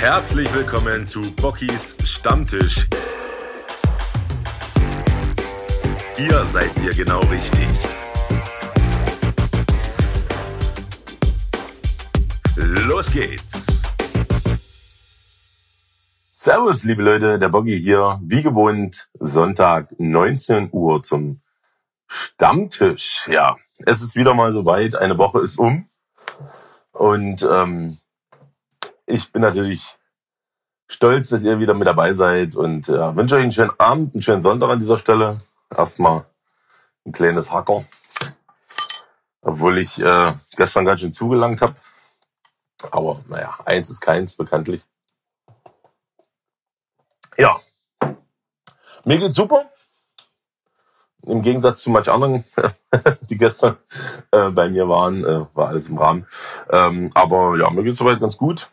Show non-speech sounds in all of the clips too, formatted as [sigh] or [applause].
Herzlich willkommen zu Bockys Stammtisch. Hier seid ihr genau richtig. Los geht's. Servus, liebe Leute, der Boggy hier. Wie gewohnt, Sonntag 19 Uhr zum Stammtisch. Ja, es ist wieder mal soweit. Eine Woche ist um. Und ähm, ich bin natürlich stolz, dass ihr wieder mit dabei seid und ja, wünsche euch einen schönen Abend, einen schönen Sonntag an dieser Stelle. Erstmal ein kleines Hacker, obwohl ich äh, gestern ganz schön zugelangt habe. Aber naja, eins ist keins, bekanntlich. Ja, mir geht's super. Im Gegensatz zu manch anderen, [laughs] die gestern äh, bei mir waren, äh, war alles im Rahmen. Ähm, aber ja, mir geht's soweit ganz gut.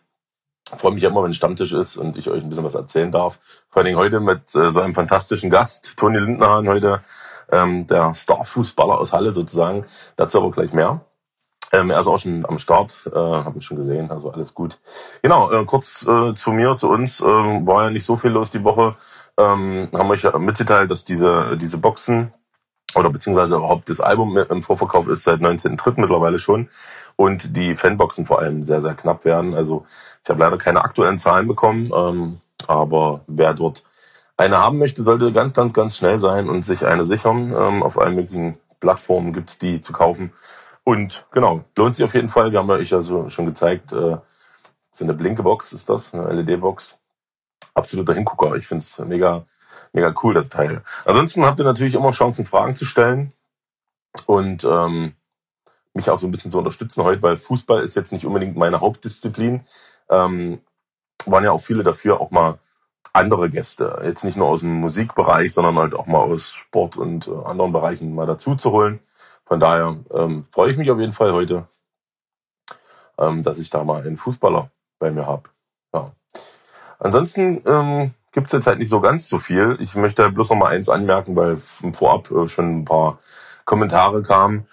Freue mich immer, wenn Stammtisch ist und ich euch ein bisschen was erzählen darf. Vor allen Dingen heute mit äh, so einem fantastischen Gast, Toni Lindenhahn, heute ähm, der Starfußballer aus Halle sozusagen. Dazu aber gleich mehr. Ähm, er ist auch schon am Start, äh, habe ich schon gesehen, also alles gut. Genau, äh, kurz äh, zu mir, zu uns, äh, war ja nicht so viel los die Woche. Ähm, haben euch ja mitgeteilt, dass diese, diese Boxen oder beziehungsweise überhaupt das Album im Vorverkauf ist seit 19.3. mittlerweile schon und die Fanboxen vor allem sehr, sehr knapp werden. Also ich habe leider keine aktuellen Zahlen bekommen, ähm, aber wer dort eine haben möchte, sollte ganz, ganz, ganz schnell sein und sich eine sichern. Ähm, auf allen möglichen Plattformen gibt's die zu kaufen. Und genau, lohnt sich auf jeden Fall. Wir haben euch ja so schon gezeigt, äh, so eine blinke Box ist das, eine LED-Box. Absoluter Hingucker. Ich find's mega, mega cool, das Teil. Ansonsten habt ihr natürlich immer Chancen, Fragen zu stellen und ähm, mich auch so ein bisschen zu unterstützen heute, weil Fußball ist jetzt nicht unbedingt meine Hauptdisziplin. Ähm, waren ja auch viele dafür, auch mal andere Gäste, jetzt nicht nur aus dem Musikbereich, sondern halt auch mal aus Sport und äh, anderen Bereichen mal dazu zu holen. Von daher ähm, freue ich mich auf jeden Fall heute, ähm, dass ich da mal einen Fußballer bei mir habe. Ja. Ansonsten ähm, gibt es jetzt halt nicht so ganz so viel. Ich möchte bloß noch mal eins anmerken, weil vorab äh, schon ein paar Kommentare kamen.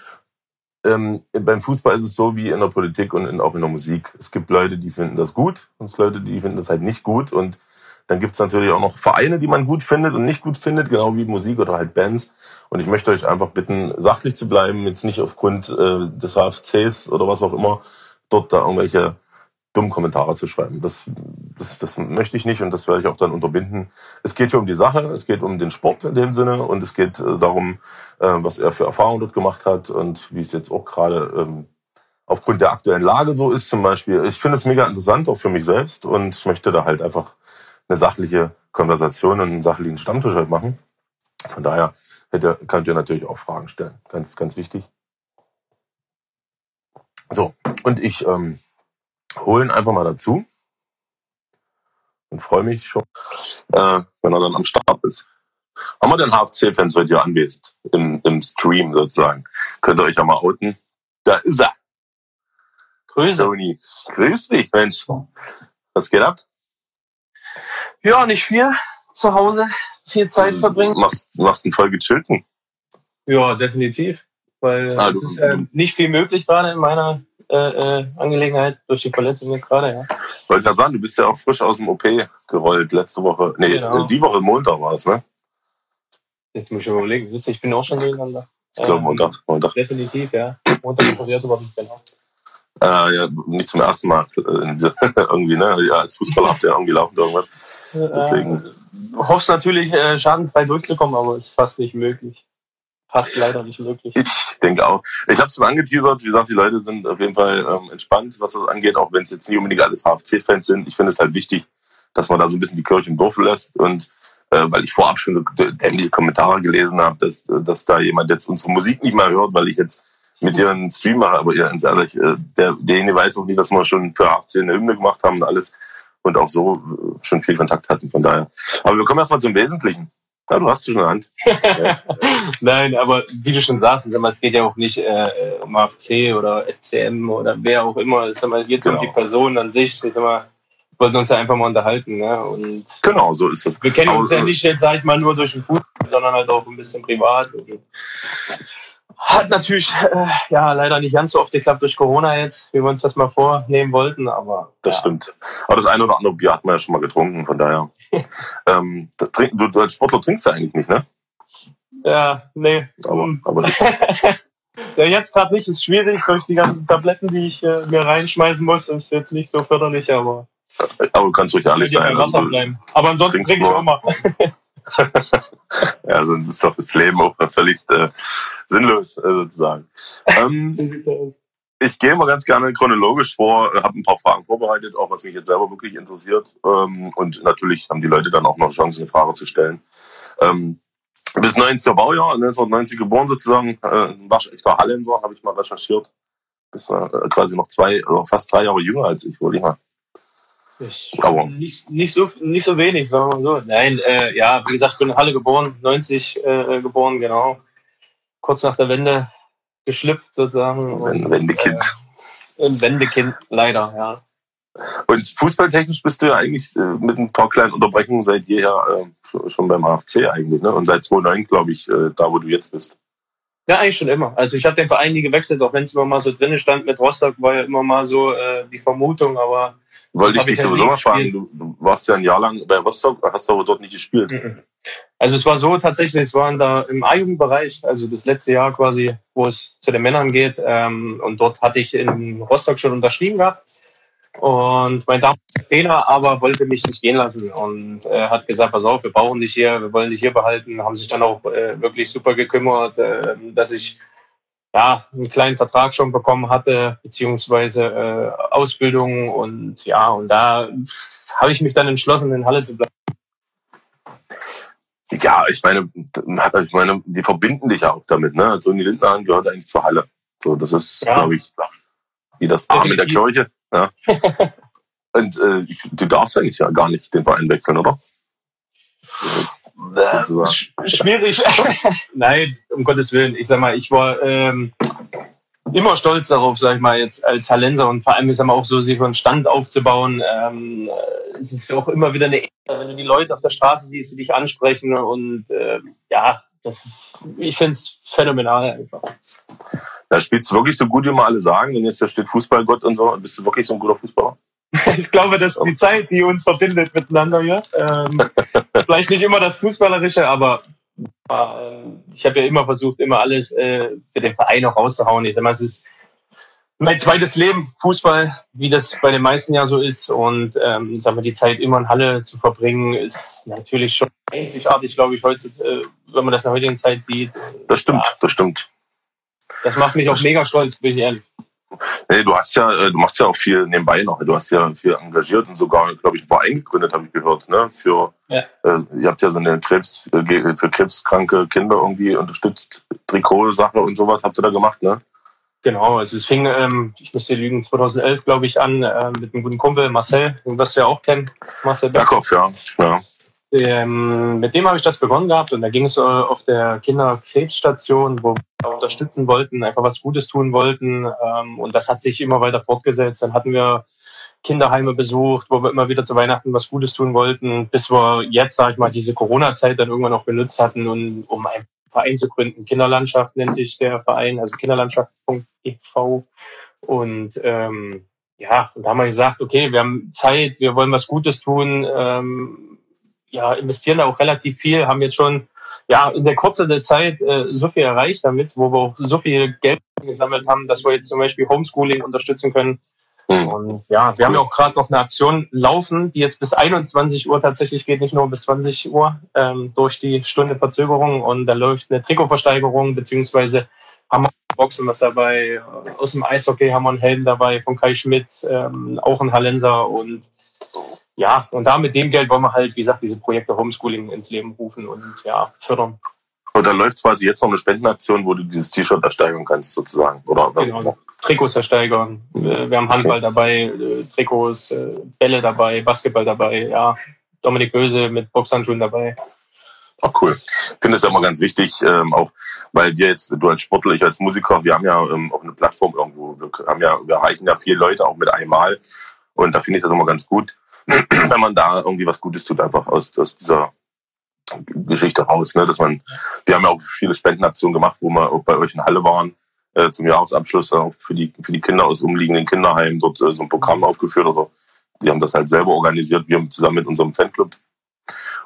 Ähm, beim Fußball ist es so wie in der Politik und in, auch in der Musik. Es gibt Leute, die finden das gut und es Leute, die finden das halt nicht gut. Und dann gibt es natürlich auch noch Vereine, die man gut findet und nicht gut findet, genau wie Musik oder halt Bands. Und ich möchte euch einfach bitten, sachlich zu bleiben, jetzt nicht aufgrund äh, des HFCs oder was auch immer, dort da irgendwelche dummen Kommentare zu schreiben. Das, das, das möchte ich nicht und das werde ich auch dann unterbinden. Es geht hier um die Sache, es geht um den Sport in dem Sinne und es geht äh, darum, äh, was er für Erfahrungen dort gemacht hat und wie es jetzt auch gerade ähm, aufgrund der aktuellen Lage so ist zum Beispiel. Ich finde es mega interessant, auch für mich selbst und möchte da halt einfach eine sachliche Konversation und einen sachlichen Stammtisch halt machen. Von daher hätte, könnt ihr natürlich auch Fragen stellen. Ganz, ganz wichtig. So, und ich ähm, holen einfach mal dazu und freue mich schon, äh, wenn er dann am Start ist. Haben wir den HFC-Fans heute hier anwesend im, im Stream sozusagen? Könnt ihr euch ja mal outen. Da ist er. Grüße. Tony. Grüß dich, Mensch. Was geht ab? Ja, nicht viel. Zu Hause viel Zeit verbringen. Machst, machst einen voll gechillten. Ja, definitiv. Weil Ah, es ist äh, nicht viel möglich gerade in meiner äh, äh, Angelegenheit durch die Verletzung jetzt gerade, ja. Wollte gerade sagen, du bist ja auch frisch aus dem OP gerollt letzte Woche. Nee, Genau. die Woche Montag war es, ne? Jetzt muss ich überlegen. Siehst du, ich bin auch schon gegeneinander. Ich glaube Ähm, Montag. Montag. Definitiv, ja. Montag operiert worden, genau. Äh, ja, nicht zum ersten Mal. äh, [laughs] irgendwie, ne? Ja, als Fußballer habt ihr irgendwie laufend irgendwas. Deswegen. Äh, hoffst natürlich, äh, schadenfrei durchzukommen, aber ist fast nicht möglich. Fast leider nicht möglich. Ich denke auch. Ich habe es schon angeteasert. Wie gesagt, die Leute sind auf jeden Fall ähm, entspannt, was das angeht, auch wenn es jetzt nicht unbedingt alles HFC-Fans sind. Ich finde es halt wichtig, dass man da so ein bisschen die Kirche im Dorf lässt. Und äh, weil ich vorab schon so dämliche Kommentare gelesen habe, dass, dass da jemand jetzt unsere Musik nicht mehr hört, weil ich jetzt mit ihr einen Stream mache. Aber ihr, ganz ehrlich, äh, der, derjenige weiß auch nicht, dass wir schon für HFC eine Hymne gemacht haben und alles. Und auch so äh, schon viel Kontakt hatten. Von daher. Aber wir kommen erstmal zum Wesentlichen. Ja, du hast es schon in der Hand. [laughs] Nein, aber wie du schon sagst, sag mal, es geht ja auch nicht äh, um AFC oder FCM oder wer auch immer. Mal, geht um Genau. die Person an sich. Sag mal, wir wollten uns ja einfach mal unterhalten. Ne? Und Genau, so ist das. wir kennen uns Aber, ja nicht jetzt, sag ich mal, nur durch den Fußball, sondern halt auch ein bisschen privat. Hat natürlich äh, ja leider nicht ganz so oft geklappt durch Corona jetzt, wie wir uns das mal vornehmen wollten, aber. Das ja. stimmt. Aber das eine oder andere Bier hat man ja schon mal getrunken, von daher. [laughs] ähm, trink, du, du als Sportler trinkst ja eigentlich nicht, ne? Ja, nee. Aber, aber nicht. [laughs] ja, jetzt gerade nicht, ist schwierig durch die ganzen Tabletten, die ich äh, mir reinschmeißen muss, ist jetzt nicht so förderlich, aber. Aber du kannst ruhig ehrlich Ja, sein. Also, bleiben. Aber ansonsten trinke ich immer. [laughs] ja, sonst ist doch das Leben auch völlig äh, sinnlos, äh, sozusagen. Ähm, So sieht's aus. Ich gehe mal ganz gerne chronologisch vor, habe ein paar Fragen vorbereitet, auch was mich jetzt selber wirklich interessiert. Ähm, und natürlich haben die Leute dann auch noch Chance, eine Frage zu stellen. Ähm, bis 90er Baujahr, 1990 geboren sozusagen, äh, ein waschechter Hallenser, habe ich mal recherchiert. Bist äh, quasi noch zwei oder fast drei Jahre jünger als ich, wohl immer. Ich, Aber- nicht, nicht, so, nicht so wenig, sagen wir mal so. Nein, äh, ja, wie gesagt, bin in Halle geboren, 90 äh, geboren, genau. Kurz nach der Wende geschlüpft sozusagen. Wenn, Und, wenn die Kind. äh, ein Wendekind, leider, ja. Und fußballtechnisch bist du ja eigentlich äh, mit ein paar kleinen Unterbrechungen seit jeher äh, schon beim HFC eigentlich, ne? Und seit 2009, glaube ich, äh, da wo du jetzt bist. Ja, eigentlich schon immer. Also ich habe den Verein nie gewechselt, auch wenn es immer mal so drinnen stand mit Rostock, war ja immer mal so äh, die Vermutung, aber Wollte ich dich ja sowieso mal fragen, du warst ja ein Jahr lang bei Rostock, hast aber dort nicht gespielt. Mhm. Also es war so tatsächlich, es waren da im A-Jugendbereich, also das letzte Jahr quasi, wo es zu den Männern geht. Ähm, und dort hatte ich in Rostock schon unterschrieben gehabt. Und mein damaliger Trainer aber wollte mich nicht gehen lassen und äh, hat gesagt, pass auf, wir brauchen dich hier, wir wollen dich hier behalten. Haben sich dann auch äh, wirklich super gekümmert, äh, dass ich ja einen kleinen Vertrag schon bekommen hatte, beziehungsweise äh, Ausbildung und ja, und da habe ich mich dann entschlossen, in Halle zu bleiben. Ja, ich meine, ich meine, die verbinden dich ja auch damit, ne? Toni Lindner gehört eigentlich zur Halle. So, das ist, Ja. glaube ich, wie das Arm in der Kirche. Ja. [laughs] Und äh, du darfst eigentlich ja gar nicht den Verein wechseln, oder? Jetzt. Sch- Schwierig. [laughs] Nein, um Gottes Willen. Ich sag mal, ich war ähm, immer stolz darauf, sag ich mal, jetzt als Hallenser und vor allem, ich sag mal, auch so sich einen Stand aufzubauen. Ähm, äh, es ist ja auch immer wieder eine Ehre, wenn du die Leute auf der Straße siehst, die dich ansprechen und ähm, ja, das ist, ich finde es phänomenal einfach. Da spielst du wirklich so gut, wie immer alle sagen. Wenn jetzt da steht Fußballgott und so, und bist du wirklich so ein guter Fußballer? [laughs] Ich glaube, dass die Zeit, die uns verbindet miteinander hier, ähm, [laughs] vielleicht nicht immer das Fußballerische, aber äh, ich habe ja immer versucht, immer alles äh, für den Verein auch rauszuhauen. Ich sag mal, es ist mein zweites Leben, Fußball, wie das bei den meisten ja so ist. Und ähm, sag mal, die Zeit immer in Halle zu verbringen, ist natürlich schon einzigartig, glaube ich, heute, äh, wenn man das in der heutigen Zeit sieht. Das stimmt, Ja. das stimmt. Das macht mich auch mega stolz, bin ich ehrlich. Nee, du hast ja, äh, du machst ja auch viel nebenbei noch. Du hast ja viel engagiert und sogar, glaube ich, einen Verein gegründet, habe ich gehört, ne? Für, Ja. äh, ihr habt ja so eine Krebs, äh, für krebskranke Kinder irgendwie unterstützt, Trikotsache und sowas habt ihr da gemacht, ne? Genau, also es fing, ähm, ich müsste lügen, 2011, glaube ich, an äh, mit einem guten Kumpel, Marcel, den wirst du ja auch kennen, Marcel. Berghoff, ja. ja. Ähm, mit dem habe ich das begonnen gehabt und da ging es äh, auf der Kinderkrebsstation, wo wir unterstützen wollten, einfach was Gutes tun wollten ähm, und das hat sich immer weiter fortgesetzt. Dann hatten wir Kinderheime besucht, wo wir immer wieder zu Weihnachten was Gutes tun wollten, bis wir jetzt, sage ich mal, diese Corona-Zeit dann irgendwann auch benutzt hatten, und, um einen Verein zu gründen. Kinderlandschaft nennt sich der Verein, also kinderlandschaft.tv und ähm, ja, und da haben wir gesagt, okay, wir haben Zeit, wir wollen was Gutes tun, ähm, ja, investieren da auch relativ viel, haben jetzt schon ja in der Kurze der Zeit äh, so viel erreicht damit, wo wir auch so viel Geld gesammelt haben, dass wir jetzt zum Beispiel Homeschooling unterstützen können. Hm. Und ja, wir haben ja auch gerade noch eine Aktion laufen, die jetzt bis 21 Uhr tatsächlich geht, nicht nur bis 20 Uhr ähm, durch die Stunde Verzögerung. Und da läuft eine Trikotversteigerung, beziehungsweise haben wir Boxen was dabei. Aus dem Eishockey haben wir einen Helm dabei von Kai Schmitz, ähm, auch ein Hallenser. Und ja, und da mit dem Geld wollen wir halt, wie gesagt, diese Projekte Homeschooling ins Leben rufen und ja, fördern. Und da läuft quasi jetzt noch eine Spendenaktion, wo du dieses T-Shirt ersteigern kannst, sozusagen. Oder? Genau. Trikots ersteigern. Wir haben Handball dabei, äh, Trikots, äh, Bälle dabei, Basketball dabei, ja. Dominik Böse mit Boxhandschuhen dabei. Ach, cool. Ich finde es ja immer ganz wichtig, ähm, auch weil wir jetzt, du als Sportler, ich als Musiker, wir haben ja ähm, auch eine Plattform irgendwo. Wir haben ja, wir erreichen ja viele Leute auch mit einmal. Und da finde ich das immer ganz gut, [clears throat] wenn man da irgendwie was Gutes tut, einfach aus, aus dieser Geschichte raus, ne? dass man, wir haben ja auch viele Spendenaktionen gemacht, wo wir auch bei euch in Halle waren, äh, zum Jahresabschluss auch für die, für die Kinder aus umliegenden Kinderheimen dort äh, so ein Programm aufgeführt oder die haben das halt selber organisiert, wir haben zusammen mit unserem Fanclub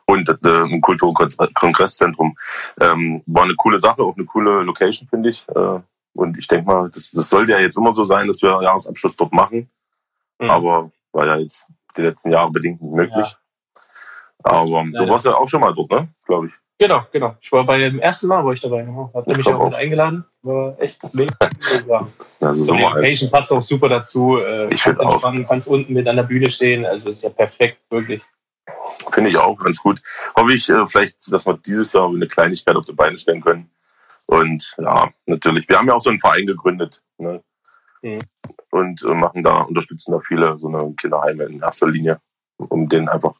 und äh, im Kulturkongresszentrum. Ähm, war eine coole Sache, auch eine coole Location, finde ich. Äh, und ich denke mal, das, das sollte ja jetzt immer so sein, dass wir Jahresabschluss dort machen. Mhm. Aber war ja jetzt die letzten Jahre bedingt nicht möglich. Ja. Aber Leider. du warst ja auch schon mal dort, ne? Glaube ich. Genau, genau. Ich war bei dem ersten Mal, wo ich dabei war. Habt ihr mich auch, auch. eingeladen. War echt mega. [laughs] also so die Location passt auch super dazu. Äh, ich finde auch. Kannst unten mit an der Bühne stehen. Also ist ja perfekt, wirklich. Finde ich auch ganz gut. Hoffe ich äh, vielleicht, dass wir dieses Jahr eine Kleinigkeit auf die Beine stellen können. Und ja, natürlich. Wir haben ja auch so einen Verein gegründet. Ne? Mhm. Und äh, machen da, unterstützen da viele so eine Kinderheime in erster Linie, um denen einfach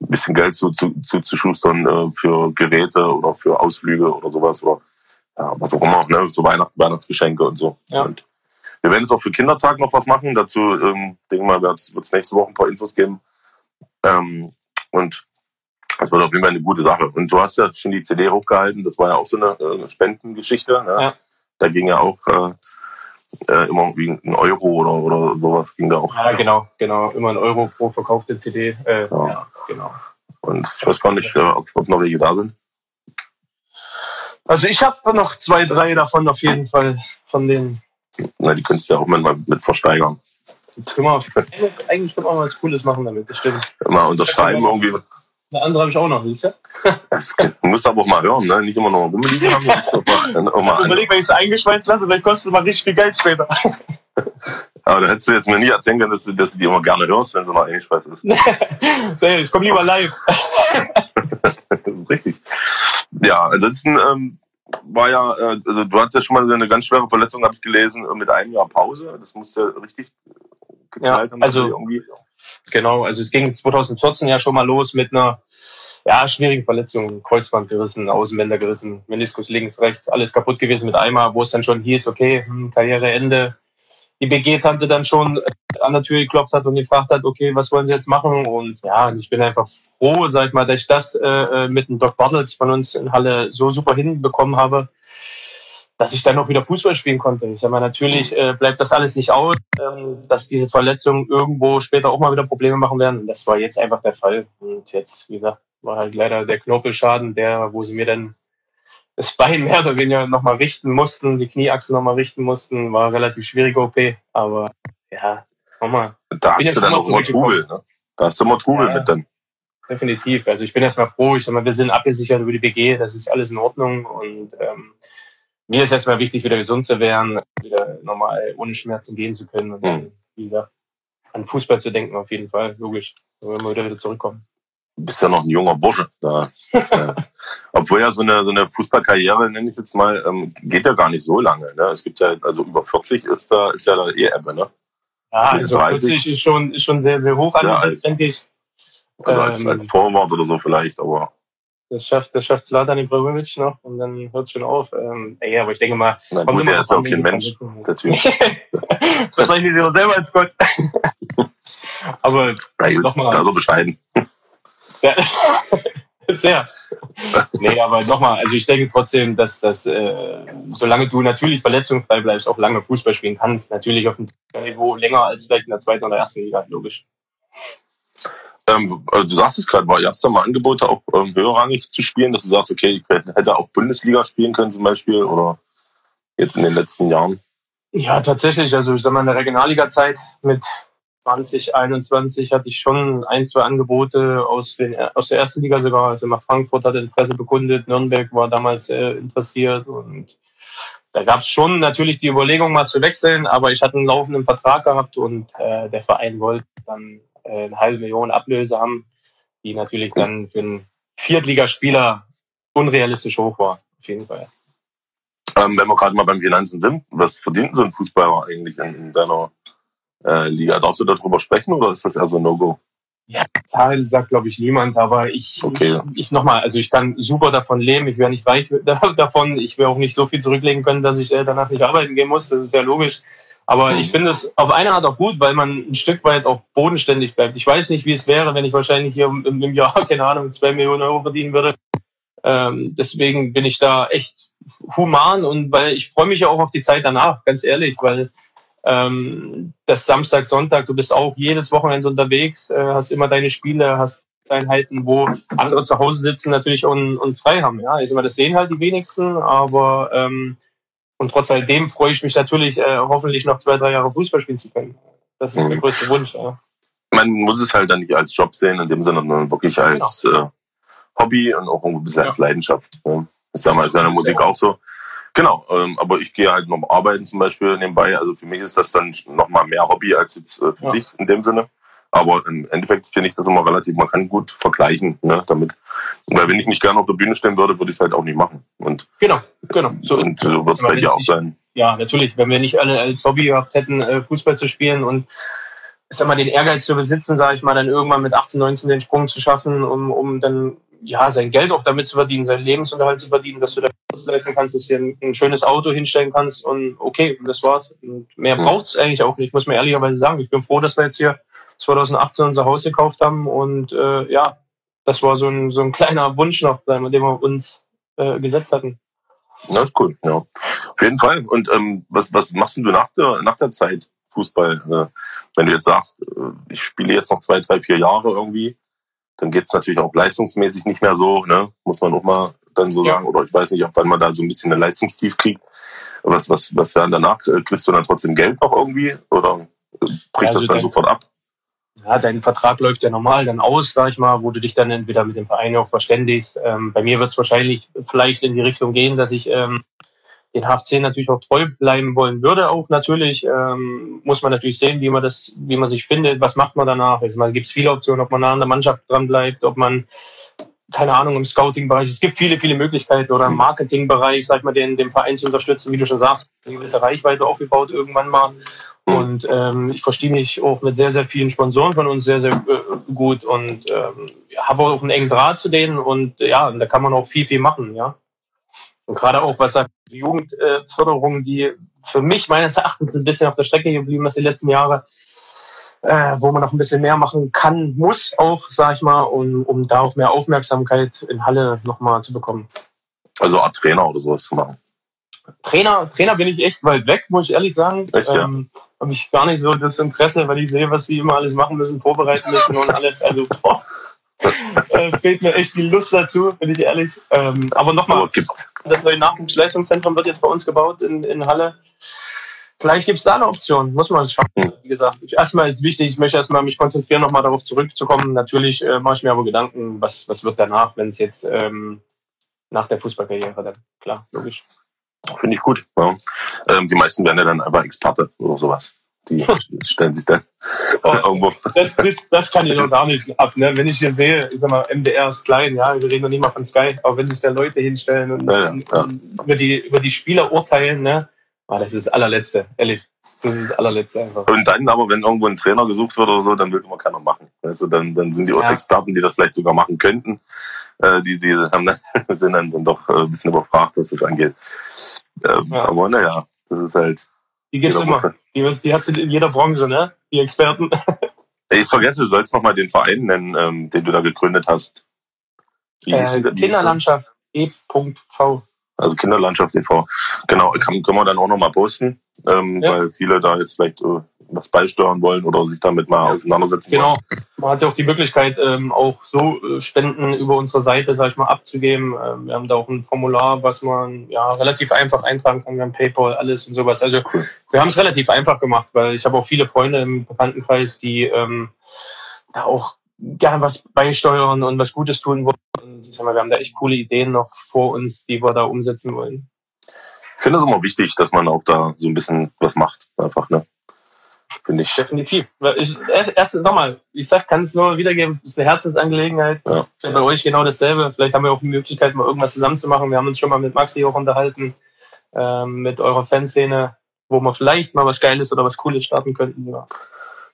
ein bisschen Geld zu, zu, zu, zu schustern äh, für Geräte oder für Ausflüge oder sowas oder ja, was auch immer, ne, zu Weihnachten, Weihnachtsgeschenke und so. Ja. Und wir werden jetzt auch für Kindertag noch was machen. Dazu, ähm, denke mal, wird es nächste Woche ein paar Infos geben. Ähm, und das wird auf jeden Fall eine gute Sache. Und du hast ja schon die CD hochgehalten. Das war ja auch so eine äh, Spendengeschichte. Ne? Ja. Da ging ja auch äh, äh, immer wie ein Euro oder, oder sowas ging da auch. Ja, genau, genau. Immer ein Euro pro verkaufte CD. Äh, ja. ja. genau. Und ich weiß gar nicht, äh, ob, ob noch welche da sind. Also ich habe noch zwei, drei davon auf jeden Fall von denen. Na, die könntest du ja auch mal mit versteigern. Können wir, [laughs] eigentlich können wir mal was Cooles machen damit, das stimmt. Mal unterschreiben irgendwie. Eine andere habe ich auch noch, siehst du? Das musst du aber auch mal hören, ne? Nicht immer noch rumliegen haben. Mal, auch mal Überleg, wenn ich es eingeschweißt lasse, dann kostet es mal richtig viel Geld später. Aber da hättest du jetzt mir nie erzählen können, dass du, dass du die immer gerne hörst, wenn sie mal eingeschweißt ist. [laughs] nee, ich komme lieber live. [laughs] das ist richtig. Ja, ansonsten ähm, war ja, äh, also du hattest ja schon mal eine ganz schwere Verletzung, habe ich gelesen, mit einem Jahr Pause. Das musste richtig geknallt ja. Also irgendwie. Genau, also es ging 2014 ja schon mal los mit einer ja, schwierigen Verletzung, Kreuzband gerissen, Außenbänder gerissen, Meniskus links, rechts, alles kaputt gewesen mit einmal, wo es dann schon hieß, okay, hm, Karriereende. Die BG-Tante dann schon an der Tür geklopft hat und gefragt hat, okay, was wollen Sie jetzt machen? Und ja, ich bin einfach froh, sag ich mal, dass ich das äh, äh mit dem Doc Bartels von uns in Halle so super hinbekommen habe, dass ich dann auch wieder Fußball spielen konnte. Ich sag mal, natürlich äh, bleibt das alles nicht aus, ähm, dass diese Verletzungen irgendwo später auch mal wieder Probleme machen werden. Das war jetzt einfach der Fall. Und jetzt, wie gesagt, war halt leider der Knorpelschaden, der, wo sie mir dann das Bein mehr oder weniger nochmal richten mussten, die Knieachse nochmal richten mussten, war relativ schwierige OP. Aber ja, nochmal. Da hast du dann auch immer Trubel, ne? Da hast du immer Trubel ja, mit dann. Definitiv. Also ich bin erstmal froh. Ich sag mal, wir sind abgesichert über die BG, das ist alles in Ordnung und ähm, mir ist erstmal wichtig, wieder gesund zu werden, wieder normal ohne Schmerzen gehen zu können und dann, wie gesagt, an Fußball zu denken, auf jeden Fall, logisch, wenn wir wieder, wieder zurückkommen. Du bist ja noch ein junger Bursche. Da äh, [laughs] obwohl ja so eine, so eine Fußballkarriere, nenne ich es jetzt mal, ähm, geht ja gar nicht so lange. Ne? Es gibt ja, also über 40 ist da, ist ja da eh Ebbe, ne? Ja, also 40 ist schon, ist schon sehr, sehr hoch angesetzt, denke ich. Also als, als ähm, Torwart oder so vielleicht, aber. Das schafft, das schafft Zlatan Ibrahimovic noch und dann hört es schon auf. Ähm, ey, aber ich denke mal, Na gut, der ist auch kein Mensch, der Typ. Bezeichnen Sie auch selber als Gott. [laughs] aber nochmal. Da so bescheiden. [laughs] Ja, [laughs] sehr. Nee, aber nochmal, also ich denke trotzdem, dass, dass äh, solange du natürlich verletzungsfrei bleibst, auch lange Fußball spielen kannst, natürlich auf dem Niveau länger als vielleicht in der zweiten oder ersten Liga, logisch. Ähm, also du sagst es gerade, gab es da mal Angebote, auch ähm, höherrangig zu spielen, dass du sagst, okay, ich hätte auch Bundesliga spielen können zum Beispiel oder jetzt in den letzten Jahren? Ja, tatsächlich. Also ich sag mal, in der Regionalliga-Zeit mit 2021 hatte ich schon ein, zwei Angebote aus, den, aus der ersten Liga sogar. Also mal Frankfurt hat Interesse bekundet, Nürnberg war damals äh, interessiert und da gab es schon natürlich die Überlegung, mal zu wechseln, aber ich hatte einen laufenden Vertrag gehabt und äh, der Verein wollte dann äh, eine halbe Million Ablöse haben, die natürlich dann für einen Viertligaspieler unrealistisch hoch war, auf jeden Fall. Ähm, wenn wir gerade mal beim Finanzen sind, was verdient so ein Fußballer eigentlich in, in deiner äh, Liga? Darfst du darüber sprechen oder ist das eher so ein No-Go? Ja, Zahlen sagt, glaube ich, niemand, aber ich, okay. ich, ich nochmal, also ich kann super davon leben, ich wäre nicht reich [laughs] davon, ich wäre auch nicht so viel zurücklegen können, dass ich äh, danach nicht arbeiten gehen muss, das ist ja logisch. Aber ich finde es auf eine Art auch gut, weil man ein Stück weit auch bodenständig bleibt. Ich weiß nicht, wie es wäre, wenn ich wahrscheinlich hier im, Jahr, [laughs] keine Ahnung, zwei Millionen Euro verdienen würde. Ähm, deswegen bin ich da echt human und weil ich freue mich ja auch auf die Zeit danach, ganz ehrlich, weil ähm, das Samstag, Sonntag, du bist auch jedes Wochenende unterwegs, äh, hast immer deine Spiele, hast Einheiten, wo andere zu Hause sitzen natürlich und, und frei haben. Ja, ich das sehen halt die wenigsten, aber ähm, und trotz alledem freue ich mich natürlich, äh, hoffentlich noch zwei, drei Jahre Fußball spielen zu können. Das ist mhm. der größte Wunsch. Ja. Man muss es halt dann nicht als Job sehen, in dem Sinne, sondern wirklich als genau. äh, Hobby und auch ein bisschen ja. als Leidenschaft. Das ist ja mal ist ja in der Musik auch so. Genau, ähm, aber ich gehe halt noch arbeiten zum Beispiel nebenbei. Also für mich ist das dann noch mal mehr Hobby als jetzt äh, für ja. dich in dem Sinne. Aber im Endeffekt finde ich das immer relativ, man kann gut vergleichen ne, damit. Weil wenn ich nicht gerne auf der Bühne stehen würde, würde ich es halt auch nicht machen. Und, genau, genau. So, und so wird es bei dir auch sein. Ja, natürlich. Wenn wir nicht alle als Hobby gehabt hätten, äh, Fußball zu spielen und ich sag mal, den Ehrgeiz zu besitzen, sage ich mal, dann irgendwann mit 18, 19 den Sprung zu schaffen, um, um dann ja sein Geld auch damit zu verdienen, seinen Lebensunterhalt zu verdienen, dass du da leisten kannst, dass du dir ein, schönes Auto hinstellen kannst und okay, das war's. Und mehr mhm. braucht's eigentlich auch nicht, muss man ehrlicherweise sagen. Ich bin froh, dass wir jetzt hier 2018 unser Haus gekauft haben und äh, ja, das war so ein, so ein kleiner Wunsch noch, den wir uns äh, gesetzt hatten. Das ist cool, ja. Auf jeden Fall. Und ähm, was, was machst du nach der, nach der Zeit Fußball? Äh, wenn du jetzt sagst, äh, ich spiele jetzt noch zwei, drei, vier Jahre irgendwie, dann geht's natürlich auch leistungsmäßig nicht mehr so, ne? muss man auch mal dann so ja. sagen. Oder ich weiß nicht, ob wann man da so ein bisschen eine Leistungstief kriegt. Was, was, was wäre danach? Kriegst du dann trotzdem Geld noch irgendwie? Oder bricht also das dann sofort ab? Ja, dein Vertrag läuft ja normal dann aus, sag ich mal, wo du dich dann entweder mit dem Verein auch verständigst. Ähm, bei mir wird es wahrscheinlich vielleicht in die Richtung gehen, dass ich ähm, den HFC natürlich auch treu bleiben wollen würde. Auch natürlich ähm, muss man natürlich sehen, wie man das, wie man sich findet, was macht man danach. Also, gibt es viele Optionen, ob man an der Mannschaft dran bleibt, ob man keine Ahnung, im Scouting-Bereich. Es gibt viele, viele Möglichkeiten oder im Marketing-Bereich, sag ich mal, den, den Verein zu unterstützen, wie du schon sagst, eine gewisse Reichweite aufgebaut irgendwann mal. Mhm. Und ähm, ich verstehe mich auch mit sehr, sehr vielen Sponsoren von uns sehr, sehr äh, gut und ähm, habe auch einen engen Draht zu denen und ja, da kann man auch viel, viel machen, ja. Und gerade auch, was sagt die Jugendförderung, die für mich meines Erachtens ein bisschen auf der Strecke geblieben ist die letzten Jahre, äh, wo man noch ein bisschen mehr machen kann, muss auch, sag ich mal, um, um da auch mehr Aufmerksamkeit in Halle nochmal zu bekommen. Also Art Trainer oder sowas zu machen. Trainer, Trainer bin ich echt weit weg, muss ich ehrlich sagen. Echt, ja? ähm, habe ich gar nicht so das Interesse, weil ich sehe, was sie immer alles machen müssen, vorbereiten müssen und alles. Also boah, [laughs] äh, fehlt mir echt die Lust dazu, bin ich ehrlich. Ähm, aber nochmal, das neue Nachwuchsleistungszentrum wird jetzt bei uns gebaut in, in Halle. Vielleicht gibt es da eine Option, muss man es schaffen. Wie gesagt, ich, erstmal ist wichtig, ich möchte erstmal mich konzentrieren, nochmal darauf zurückzukommen. Natürlich äh, mache ich mir aber Gedanken, was, was wird danach, wenn es jetzt ähm, nach der Fußballkarriere dann, klar, logisch. Finde ich gut. Ja. Ähm, die meisten werden ja dann einfach Experte oder sowas. Die [laughs] stellen sich dann oh, irgendwo. Das, das, das kann ich noch gar nicht ab. Ne? Wenn ich hier sehe, ich sag mal, MDR ist klein, ja, wir reden noch nicht mal von Sky, aber wenn sich da Leute hinstellen und, ja, ja. und über, die, über die Spieler urteilen, ne? Oh, das ist das allerletzte, ehrlich. Das ist das allerletzte einfach. Und dann aber, wenn irgendwo ein Trainer gesucht wird oder so, dann will immer keiner machen. Weißt du, dann, dann sind die ja. Experten, die das vielleicht sogar machen könnten, äh, die, die haben dann, [laughs] sind dann, dann doch äh, ein bisschen überfragt, was das angeht. Ähm, ja. Aber naja, das ist halt. Die gibt's immer. Die, die, hast du in jeder Branche, ne? Die Experten. [laughs] Ich vergesse, du sollst noch mal den Verein nennen, ähm, den du da gegründet hast. Wie äh, Kinderlandschaft E.V. Also Kinderlandschaft e.V. Genau, kann, können wir dann auch noch mal posten, ähm, ja. weil viele da jetzt vielleicht äh, was beisteuern wollen oder sich damit mal auseinandersetzen genau. wollen. Genau. Man hat ja auch die Möglichkeit, ähm, auch so äh, Spenden über unsere Seite, sag ich mal, abzugeben. Ähm, wir haben da auch ein Formular, was man ja relativ einfach eintragen kann. Wir haben PayPal, alles und sowas. Also cool. wir haben es relativ einfach gemacht, weil ich habe auch viele Freunde im Bekanntenkreis, die ähm, da auch gerne was beisteuern und was Gutes tun wollen. Und ich sag mal, wir haben da echt coole Ideen noch vor uns, die wir da umsetzen wollen. Ich finde es immer wichtig, dass man auch da so ein bisschen was macht, einfach, ne? Finde ich. Definitiv. Ich, erst, erst nochmal, ich sag, kann es nur wiedergeben, das ist eine Herzensangelegenheit. Ja. Bei euch genau dasselbe. Vielleicht haben wir auch die Möglichkeit, mal irgendwas zusammen zu machen. Wir haben uns schon mal mit Maxi auch unterhalten, ähm, mit eurer Fanszene, wo wir vielleicht mal was Geiles oder was Cooles starten könnten. Ja.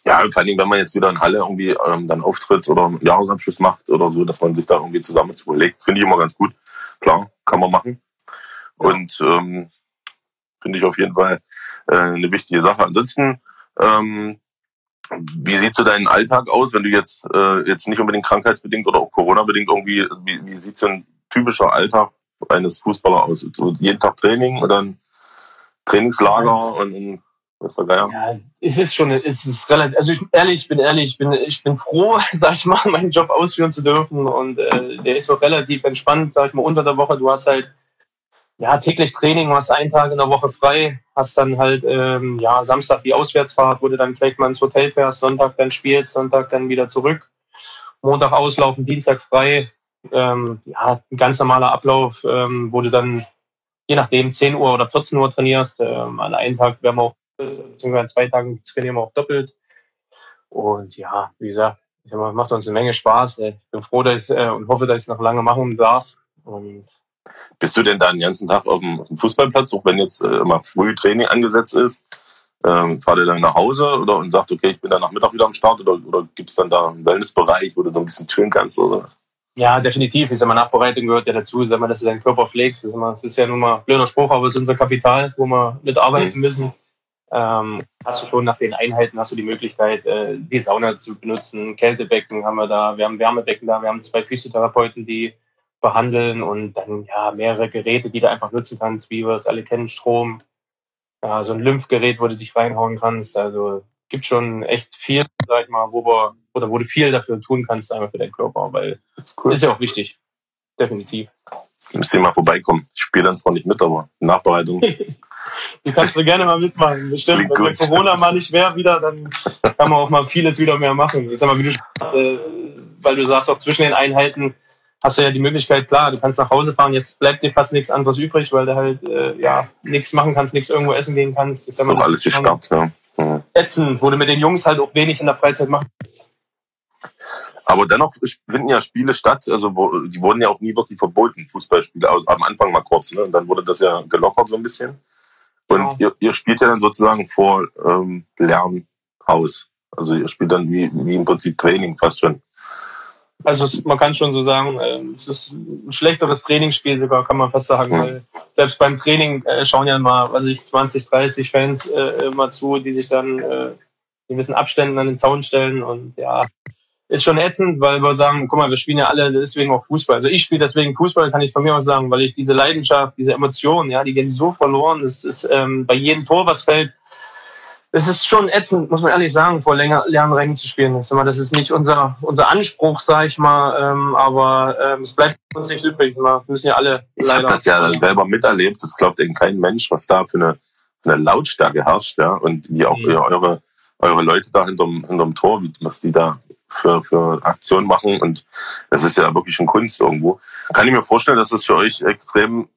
Ja, vor allen Dingen, wenn man jetzt wieder in Halle irgendwie ähm, dann auftritt oder einen Jahresabschluss macht oder so, dass man sich da irgendwie zusammen überlegt, finde ich immer ganz gut. Klar, kann man machen. Und ähm, finde ich auf jeden Fall äh, eine wichtige Sache. Ansonsten ähm, wie sieht so dein Alltag aus, wenn du jetzt äh, jetzt nicht unbedingt krankheitsbedingt oder auch Corona-bedingt irgendwie, wie, wie sieht's denn typischer Alltag eines Fußballers aus? So jeden Tag Training und dann Trainingslager und, was der Geier? Ja, es ist schon, es ist relativ, also ich ehrlich, ich bin ehrlich, ich bin, ich bin froh, [laughs] sag ich mal, meinen Job ausführen zu dürfen und äh, der ist auch relativ entspannt, sag ich mal, unter der Woche. Du hast halt ja täglich Training, hast einen Tag in der Woche frei, hast dann halt ähm, ja Samstag die Auswärtsfahrt, wo du dann vielleicht mal ins Hotel fährst, Sonntag dann spielst, Sonntag dann wieder zurück, Montag auslaufen, Dienstag frei. Ähm, ja, ein ganz normaler Ablauf, ähm, wo du dann je nachdem 10 Uhr oder 14 Uhr trainierst. Ähm, an einem Tag werden wir auch beziehungsweise an zwei Tagen trainieren wir auch doppelt. Und ja, wie gesagt, ich mal, macht uns eine Menge Spaß. Ich bin froh, dass ich, äh, und hoffe, dass ich es noch lange machen darf. Und Bist du denn da den ganzen Tag auf dem, auf dem Fußballplatz, auch wenn jetzt äh, immer früh Training angesetzt ist? Ähm, fahrt ihr dann nach Hause oder und sagt, okay, ich bin dann nach Mittag wieder am Start oder, oder gibt es dann da einen Wellnessbereich, wo du so ein bisschen chillen kannst? Oder? Ja, definitiv. Ich sag mal, Nachbereitung gehört ja dazu. Ich sag mal, dass du deinen Körper pflegst. Ich sag mal, das ist ja nun mal ein blöder Spruch, aber es ist unser Kapital, wo wir mitarbeiten müssen ähm, hast du schon nach den Einheiten hast du die Möglichkeit, äh, die Sauna zu benutzen. Kältebecken haben wir da, wir haben Wärmebecken da, wir haben zwei Physiotherapeuten, die behandeln und dann ja mehrere Geräte, die du einfach nutzen kannst, wie wir es alle kennen, Strom, ja, so ein Lymphgerät, wo du dich reinhauen kannst. Also gibt schon echt viel, sag ich mal, wo wir oder wo du viel dafür tun kannst, einmal für deinen Körper, weil das ist, cool. ist ja auch wichtig. Definitiv. Müsst ihr mal vorbeikommen. Ich spiele dann zwar nicht mit, aber Nachbereitung [laughs] Die kannst du gerne mal mitmachen. Bestimmt. Wenn gut. Corona mal nicht wäre wieder, dann [laughs] kann man auch mal vieles wieder mehr machen. Ich sag mal, wie du äh, weil du sagst, auch zwischen den Einheiten hast du ja die Möglichkeit, klar, du kannst nach Hause fahren, jetzt bleibt dir fast nichts anderes übrig, weil du halt äh, ja nichts machen kannst, nichts irgendwo essen gehen kannst. Ich sag mal, so alles gestartet, ja. ja. Ätzend, wo du mit den Jungs halt auch wenig in der Freizeit machst. Aber dennoch finden ja Spiele statt, also wo, die wurden ja auch nie wirklich verboten, Fußballspiele, also am Anfang mal kurz, ne? Und dann wurde das ja gelockert so ein bisschen. Und genau. ihr, ihr spielt ja dann sozusagen vor ähm, Lernhaus. Also ihr spielt dann wie, wie im Prinzip Training fast schon. Also es, man kann schon so sagen, äh, es ist ein schlechteres Trainingsspiel sogar, kann man fast sagen. Weil selbst beim Training äh, schauen ja mal, was ich, 20, 30 Fans äh, immer zu, die sich dann äh, in gewissen Abständen an den Zaun stellen. Und ja, ist schon ätzend, weil wir sagen, guck mal, wir spielen ja alle deswegen auch Fußball. Also ich spiele deswegen Fußball, kann ich von mir aus sagen, weil ich diese Leidenschaft, diese Emotionen, ja, die gehen so verloren. Das ist ähm, bei jedem Tor, was fällt, es ist schon ätzend, muss man ehrlich sagen, vor länger Lernrängen zu spielen. Das ist nicht unser, unser Anspruch, sag ich mal, ähm, aber ähm, es bleibt uns nicht übrig. Wir müssen ja alle. Ich habe das ja selber miterlebt. Das glaubt eben kein Mensch, was da für eine, für eine Lautstärke herrscht, ja, und wie auch mhm. eure eure Leute da hinterm, hinterm Tor, was die da für, für Aktionen machen. Und das ist ja wirklich eine Kunst irgendwo. Kann ich mir vorstellen, dass das für euch extrem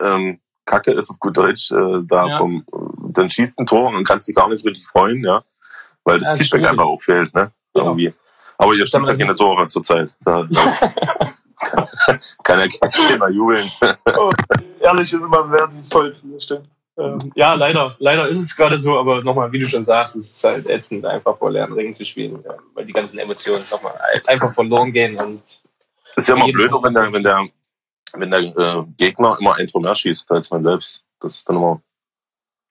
ähm, kacke ist, auf gut Deutsch, äh, da ja. vom, dann schießt ein Tor und kannst dich gar nicht so richtig freuen, ja. Weil das ja, Feedback einfach auch fehlt, ne? Irgendwie. Ja. Aber ihr schießt ja keine Tore zurzeit. Da, [laughs] [laughs] kann, kann ja keiner jubeln. [laughs] oh, ehrlich ist immer wert des Vollsten, das stimmt. Ähm, ja, leider, leider ist es gerade so, aber nochmal, wie du schon sagst, es ist halt ätzend, einfach vor leeren Ringen zu spielen, weil die ganzen Emotionen nochmal einfach verloren gehen. Und ist ja immer blöd, wenn der, wenn der, wenn der äh, Gegner immer ein Tor mehr schießt als man selbst. Das ist dann immer.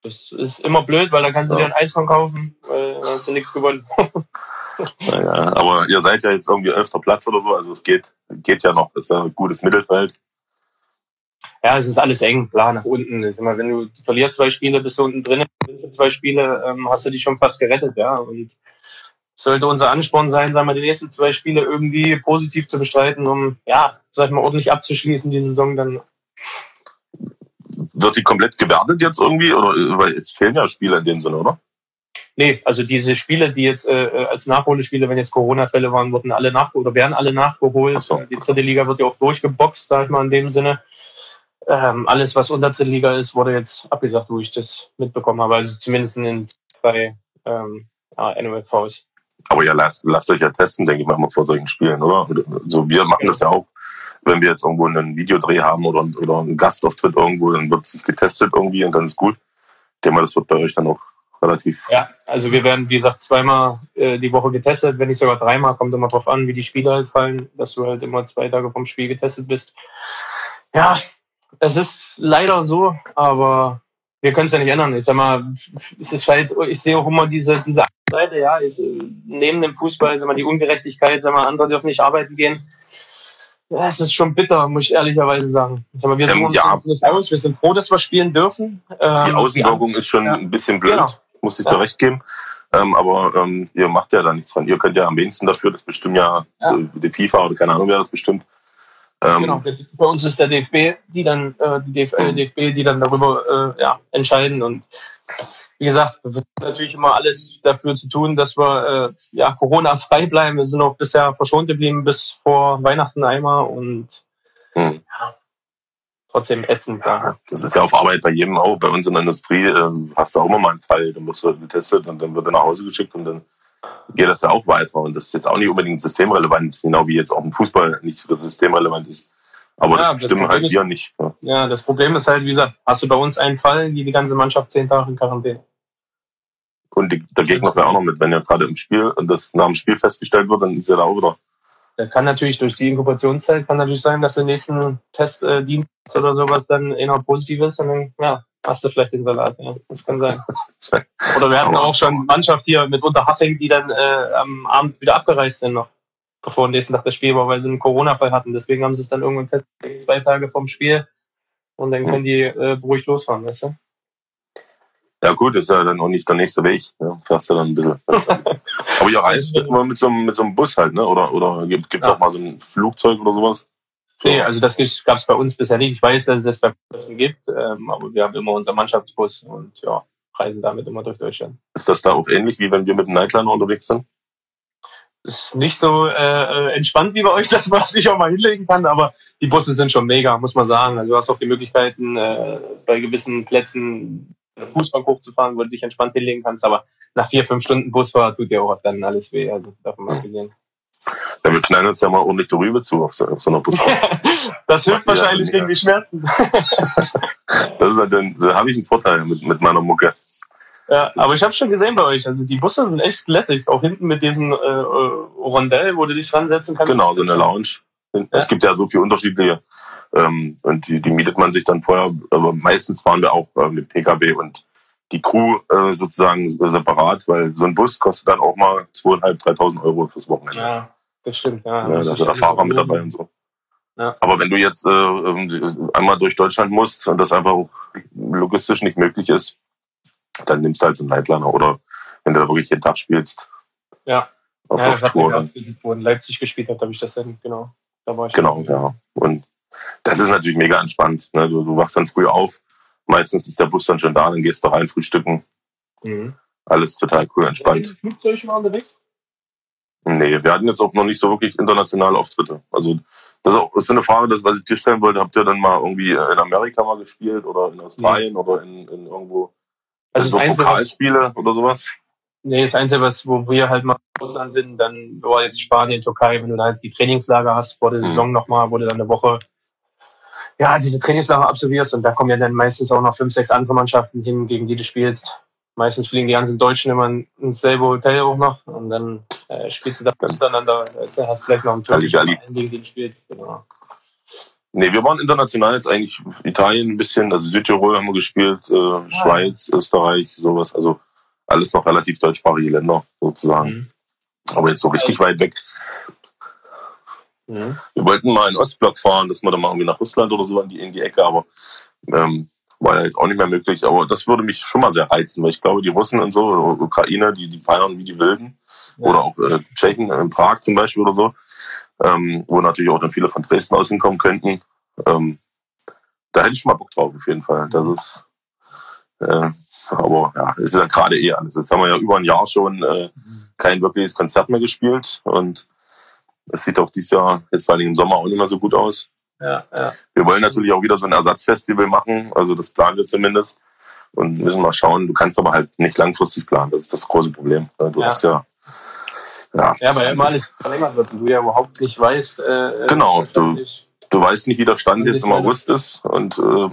Das ist immer blöd, weil dann kannst du ja. dir ein Eis von kaufen, weil dann hast du nichts gewonnen. [laughs] naja, aber ihr seid ja jetzt irgendwie elfter Platz oder so, also es geht, geht ja noch, ist ja ein gutes Mittelfeld ja, es ist alles eng, klar, nach unten. Ich sag wenn du verlierst zwei Spiele, bist du unten drin, gewinnst du zwei Spiele, ähm, hast du dich schon fast gerettet, ja. Und sollte unser Ansporn sein, sagen wir, die nächsten zwei Spiele irgendwie positiv zu bestreiten, um, ja, sag ich mal, ordentlich abzuschließen, die Saison dann. Wird die komplett gewertet jetzt irgendwie? Oder weil es fehlen ja Spiele in dem Sinne, oder? Nee, also diese Spiele, die jetzt äh, als Nachholespiele, wenn jetzt Corona-Fälle waren, wurden alle nach oder werden alle nachgeholt. So. Die dritte Liga wird ja auch durchgeboxt, sag ich mal, in dem Sinne. Ähm, alles, was unter Drittliga ist, wurde jetzt abgesagt, wo ich das mitbekommen habe. Also zumindest in zwei ähm, ja, NOFVs. Aber ja, lasst, lasst euch ja testen, denke ich mal, vor solchen Spielen, oder? So, wir machen das ja auch, wenn wir jetzt irgendwo einen Videodreh haben oder, oder einen Gastauftritt irgendwo, dann wird sich getestet irgendwie und dann ist gut. Ich denke mal, das wird bei euch dann auch relativ. Ja, also wir werden, wie gesagt, zweimal äh, die Woche getestet, wenn nicht sogar dreimal, kommt immer drauf an, wie die Spiele halt fallen, dass du halt immer zwei Tage vom Spiel getestet bist. Ja, es ist leider so, aber wir können es ja nicht ändern. Ich sag mal, es ist halt, ich sehe auch immer diese, diese Seite, ja, ich, neben dem Fußball, sag mal, die Ungerechtigkeit, sag mal, andere dürfen nicht arbeiten gehen. Ja, es ist schon bitter, muss ich ehrlicherweise sagen. Mal, wir ähm, ja. uns nicht aus. Wir sind froh, dass wir spielen dürfen. Ähm, die Außenwirkung ist schon ja. ein bisschen blöd, genau. muss ich ja. da recht geben. Ähm, aber ähm, ihr macht ja da nichts dran. Ihr könnt ja am wenigsten dafür, das bestimmt ja, ja. Äh, die FIFA oder keine Ahnung, wer das bestimmt. Ähm, genau, bei uns ist der DFB, die dann, äh, die DFB, äh, DFB, die dann darüber äh, ja, entscheiden. Und wie gesagt, wir wird natürlich immer alles dafür zu tun, dass wir äh, ja, Corona-frei bleiben. Wir sind auch bisher verschont geblieben bis vor Weihnachten einmal und hm. ja, trotzdem ätzend. Ja, das ist ja auf Arbeit bei jedem auch. Bei uns in der Industrie äh, hast du auch immer mal einen Fall. Dann wirst du getestet und dann wird er nach Hause geschickt und dann geht das ja auch weiter. Und das ist jetzt auch nicht unbedingt systemrelevant, genau wie jetzt auch im Fußball nicht systemrelevant ist. Aber ja, das bestimmen halt wir nicht. Ja. ja, das Problem ist halt, wie gesagt, hast du bei uns einen Fall, die die ganze Mannschaft zehn Tage in Quarantäne. Und die, der Gegner wäre auch noch mit, wenn ja gerade im Spiel und das nach dem Spiel festgestellt wird, dann ist er da auch wieder. Da kann natürlich durch die Inkubationszeit kann natürlich sein, dass der nächsten Testdienst äh, oder sowas dann eher positiv ist und dann ja, hast du vielleicht den Salat. Ja, das kann sein. [laughs] oder wir hatten auch schon Mannschaft hier mit Unterhaching, die dann äh, am Abend wieder abgereist sind noch, bevor am nächsten Tag das Spiel war, weil sie einen Corona-Fall hatten. Deswegen haben sie es dann irgendwann festgelegt, zwei Tage vom Spiel und dann können die äh, beruhigt losfahren, weißt du? Ja gut, ist ja dann auch nicht der nächste Weg. Ja, fährst du dann ein bisschen. [laughs] Aber ihr reist immer mit so, einem, mit so einem Bus halt, ne? Oder, oder gibt es ja. auch mal so ein Flugzeug oder sowas? So. Nee, also das gab es bei uns bisher nicht. Ich weiß, dass es das bei uns gibt, ähm, aber wir haben immer unseren Mannschaftsbus und ja, reisen damit immer durch Deutschland. Ist das da auch ähnlich, wie wenn wir mit einem Nightliner unterwegs sind? Ist nicht so äh, äh entspannt wie bei euch, [laughs] dass man sich auch mal hinlegen kann, aber die Busse sind schon mega, muss man sagen. Also du hast auch die Möglichkeiten, äh, bei gewissen Plätzen Fußbank hochzufahren, wo du dich entspannt hinlegen kannst, aber nach vier, fünf Stunden Busfahrt tut dir auch dann alles weh, also davon mal gesehen. Ja, wir knallen uns ja mal ordentlich die Rübe zu auf so, auf so einer Busfahrt. [laughs] das hilft wahrscheinlich gegen die Schmerzen. [laughs] das ist halt dann, da habe ich einen Vorteil mit, mit meiner Mucke. Ja, aber ich habe schon gesehen bei euch, also die Busse sind echt lässig, auch hinten mit diesem äh, Rondell, wo du dich dran setzen kannst. Genau, so eine Lounge. Ja. Es gibt ja so viele unterschiedliche ähm, und die, die mietet man sich dann vorher. Aber meistens fahren wir auch äh, mit Pkw und die Crew äh, sozusagen separat, weil so ein Bus kostet dann auch mal 2.500, 3.000 Euro fürs Wochenende. Ja, das stimmt. Ja, ja da ist der Fahrer mit dabei und so. Ja. Aber wenn du jetzt äh, einmal durch Deutschland musst und das einfach auch logistisch nicht möglich ist, dann nimmst du halt so einen Nightliner oder wenn du da wirklich jeden Tag spielst. Ja. Auf, ja, auf Tour. Wo in Leipzig gespielt hat, habe ich das dann, genau. Da war ich genau, ja. Und das ist natürlich mega entspannt. Ne? Du, du wachst dann früh auf, meistens ist der Bus dann schon da, dann gehst du rein, frühstücken. Mhm. Alles total cool, entspannt. Flugzeug mal unterwegs? Nee, wir hatten jetzt auch noch nicht so wirklich internationale Auftritte. Also das ist, ist eine Frage, das, was ich dir stellen wollte. Habt ihr dann mal irgendwie in Amerika mal gespielt oder in Australien nee. oder in, in irgendwo also so Einzige, Pokalspiele oder sowas? Nee, das Einzige, was, wo wir halt mal im Ausland sind, dann war jetzt Spanien, Türkei, wenn du da halt die Trainingslager hast vor der mhm. Saison nochmal, wo du dann eine Woche ja, diese Trainingslager absolvierst und da kommen ja dann meistens auch noch fünf, sechs andere Mannschaften hin, gegen die du spielst. Meistens fliegen die ganzen Deutschen immer ins selbe Hotel auch noch und dann äh, spielst du da miteinander. Weißt du, hast vielleicht noch einen Turm, gegen den du spielst. Genau. Nee, wir waren international jetzt eigentlich Italien ein bisschen, also Südtirol haben wir gespielt, äh, ah. Schweiz, Österreich, sowas. Also alles noch relativ deutschsprachige Länder sozusagen. Mhm. Aber jetzt so richtig also, weit weg Mhm. Wir wollten mal in den Ostblock fahren, dass wir dann mal irgendwie nach Russland oder so in die, in die Ecke, aber ähm, war ja jetzt auch nicht mehr möglich. Aber das würde mich schon mal sehr reizen, weil ich glaube, die Russen und so, Ukraine, die, die feiern wie die Wilden. Ja. Oder auch äh, Tschechen, in Prag zum Beispiel oder so, ähm, wo natürlich auch dann viele von Dresden aus hinkommen könnten. Ähm, da hätte ich schon mal Bock drauf, auf jeden Fall. Das ist, äh, aber ja, es ist ja gerade eh alles. Jetzt haben wir ja über ein Jahr schon äh, kein wirkliches Konzert mehr gespielt und das sieht auch dieses Jahr jetzt vor allem im Sommer auch nicht mehr so gut aus. Ja, ja. Wir wollen natürlich auch wieder so ein Ersatzfestival machen, also das planen wir zumindest. Und müssen mal schauen, du kannst aber halt nicht langfristig planen, das ist das große Problem. Du ja. hast ja. Ja, ja weil immer alles verlängert wird und du ja überhaupt nicht weißt. Äh, genau, du, du weißt nicht, wie der Stand jetzt im August ist. Und äh,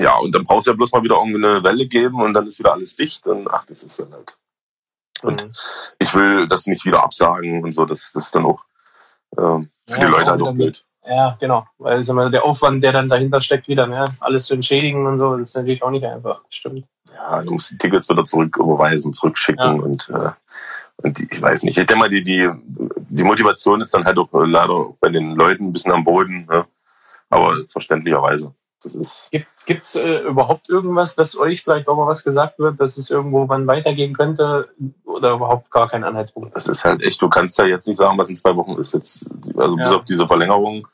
ja, und dann brauchst du ja bloß mal wieder irgendwie eine Welle geben und dann ist wieder alles dicht und ach, das ist dann halt. Und mhm. ich will das nicht wieder absagen und so, das, das ist dann auch äh, für ja, die Leute halt auch blöd. Ja, genau. Weil mal, der Aufwand, der dann dahinter steckt, wieder mehr, alles zu entschädigen und so, das ist natürlich auch nicht einfach. Stimmt. Ja, du musst die Tickets wieder zurück überweisen, zurückschicken ja. und äh, Und ich weiß nicht, ich denke mal, die, die, die Motivation ist dann halt auch leider bei den Leuten ein bisschen am Boden, ne? aber verständlicherweise. Das ist. Gibt es äh, überhaupt irgendwas, dass euch vielleicht auch mal was gesagt wird, dass es irgendwo wann weitergehen könnte oder überhaupt gar kein Anhaltspunkt? Das ist halt echt, du kannst ja jetzt nicht sagen, was in zwei Wochen ist jetzt, also ja. bis auf diese Verlängerung,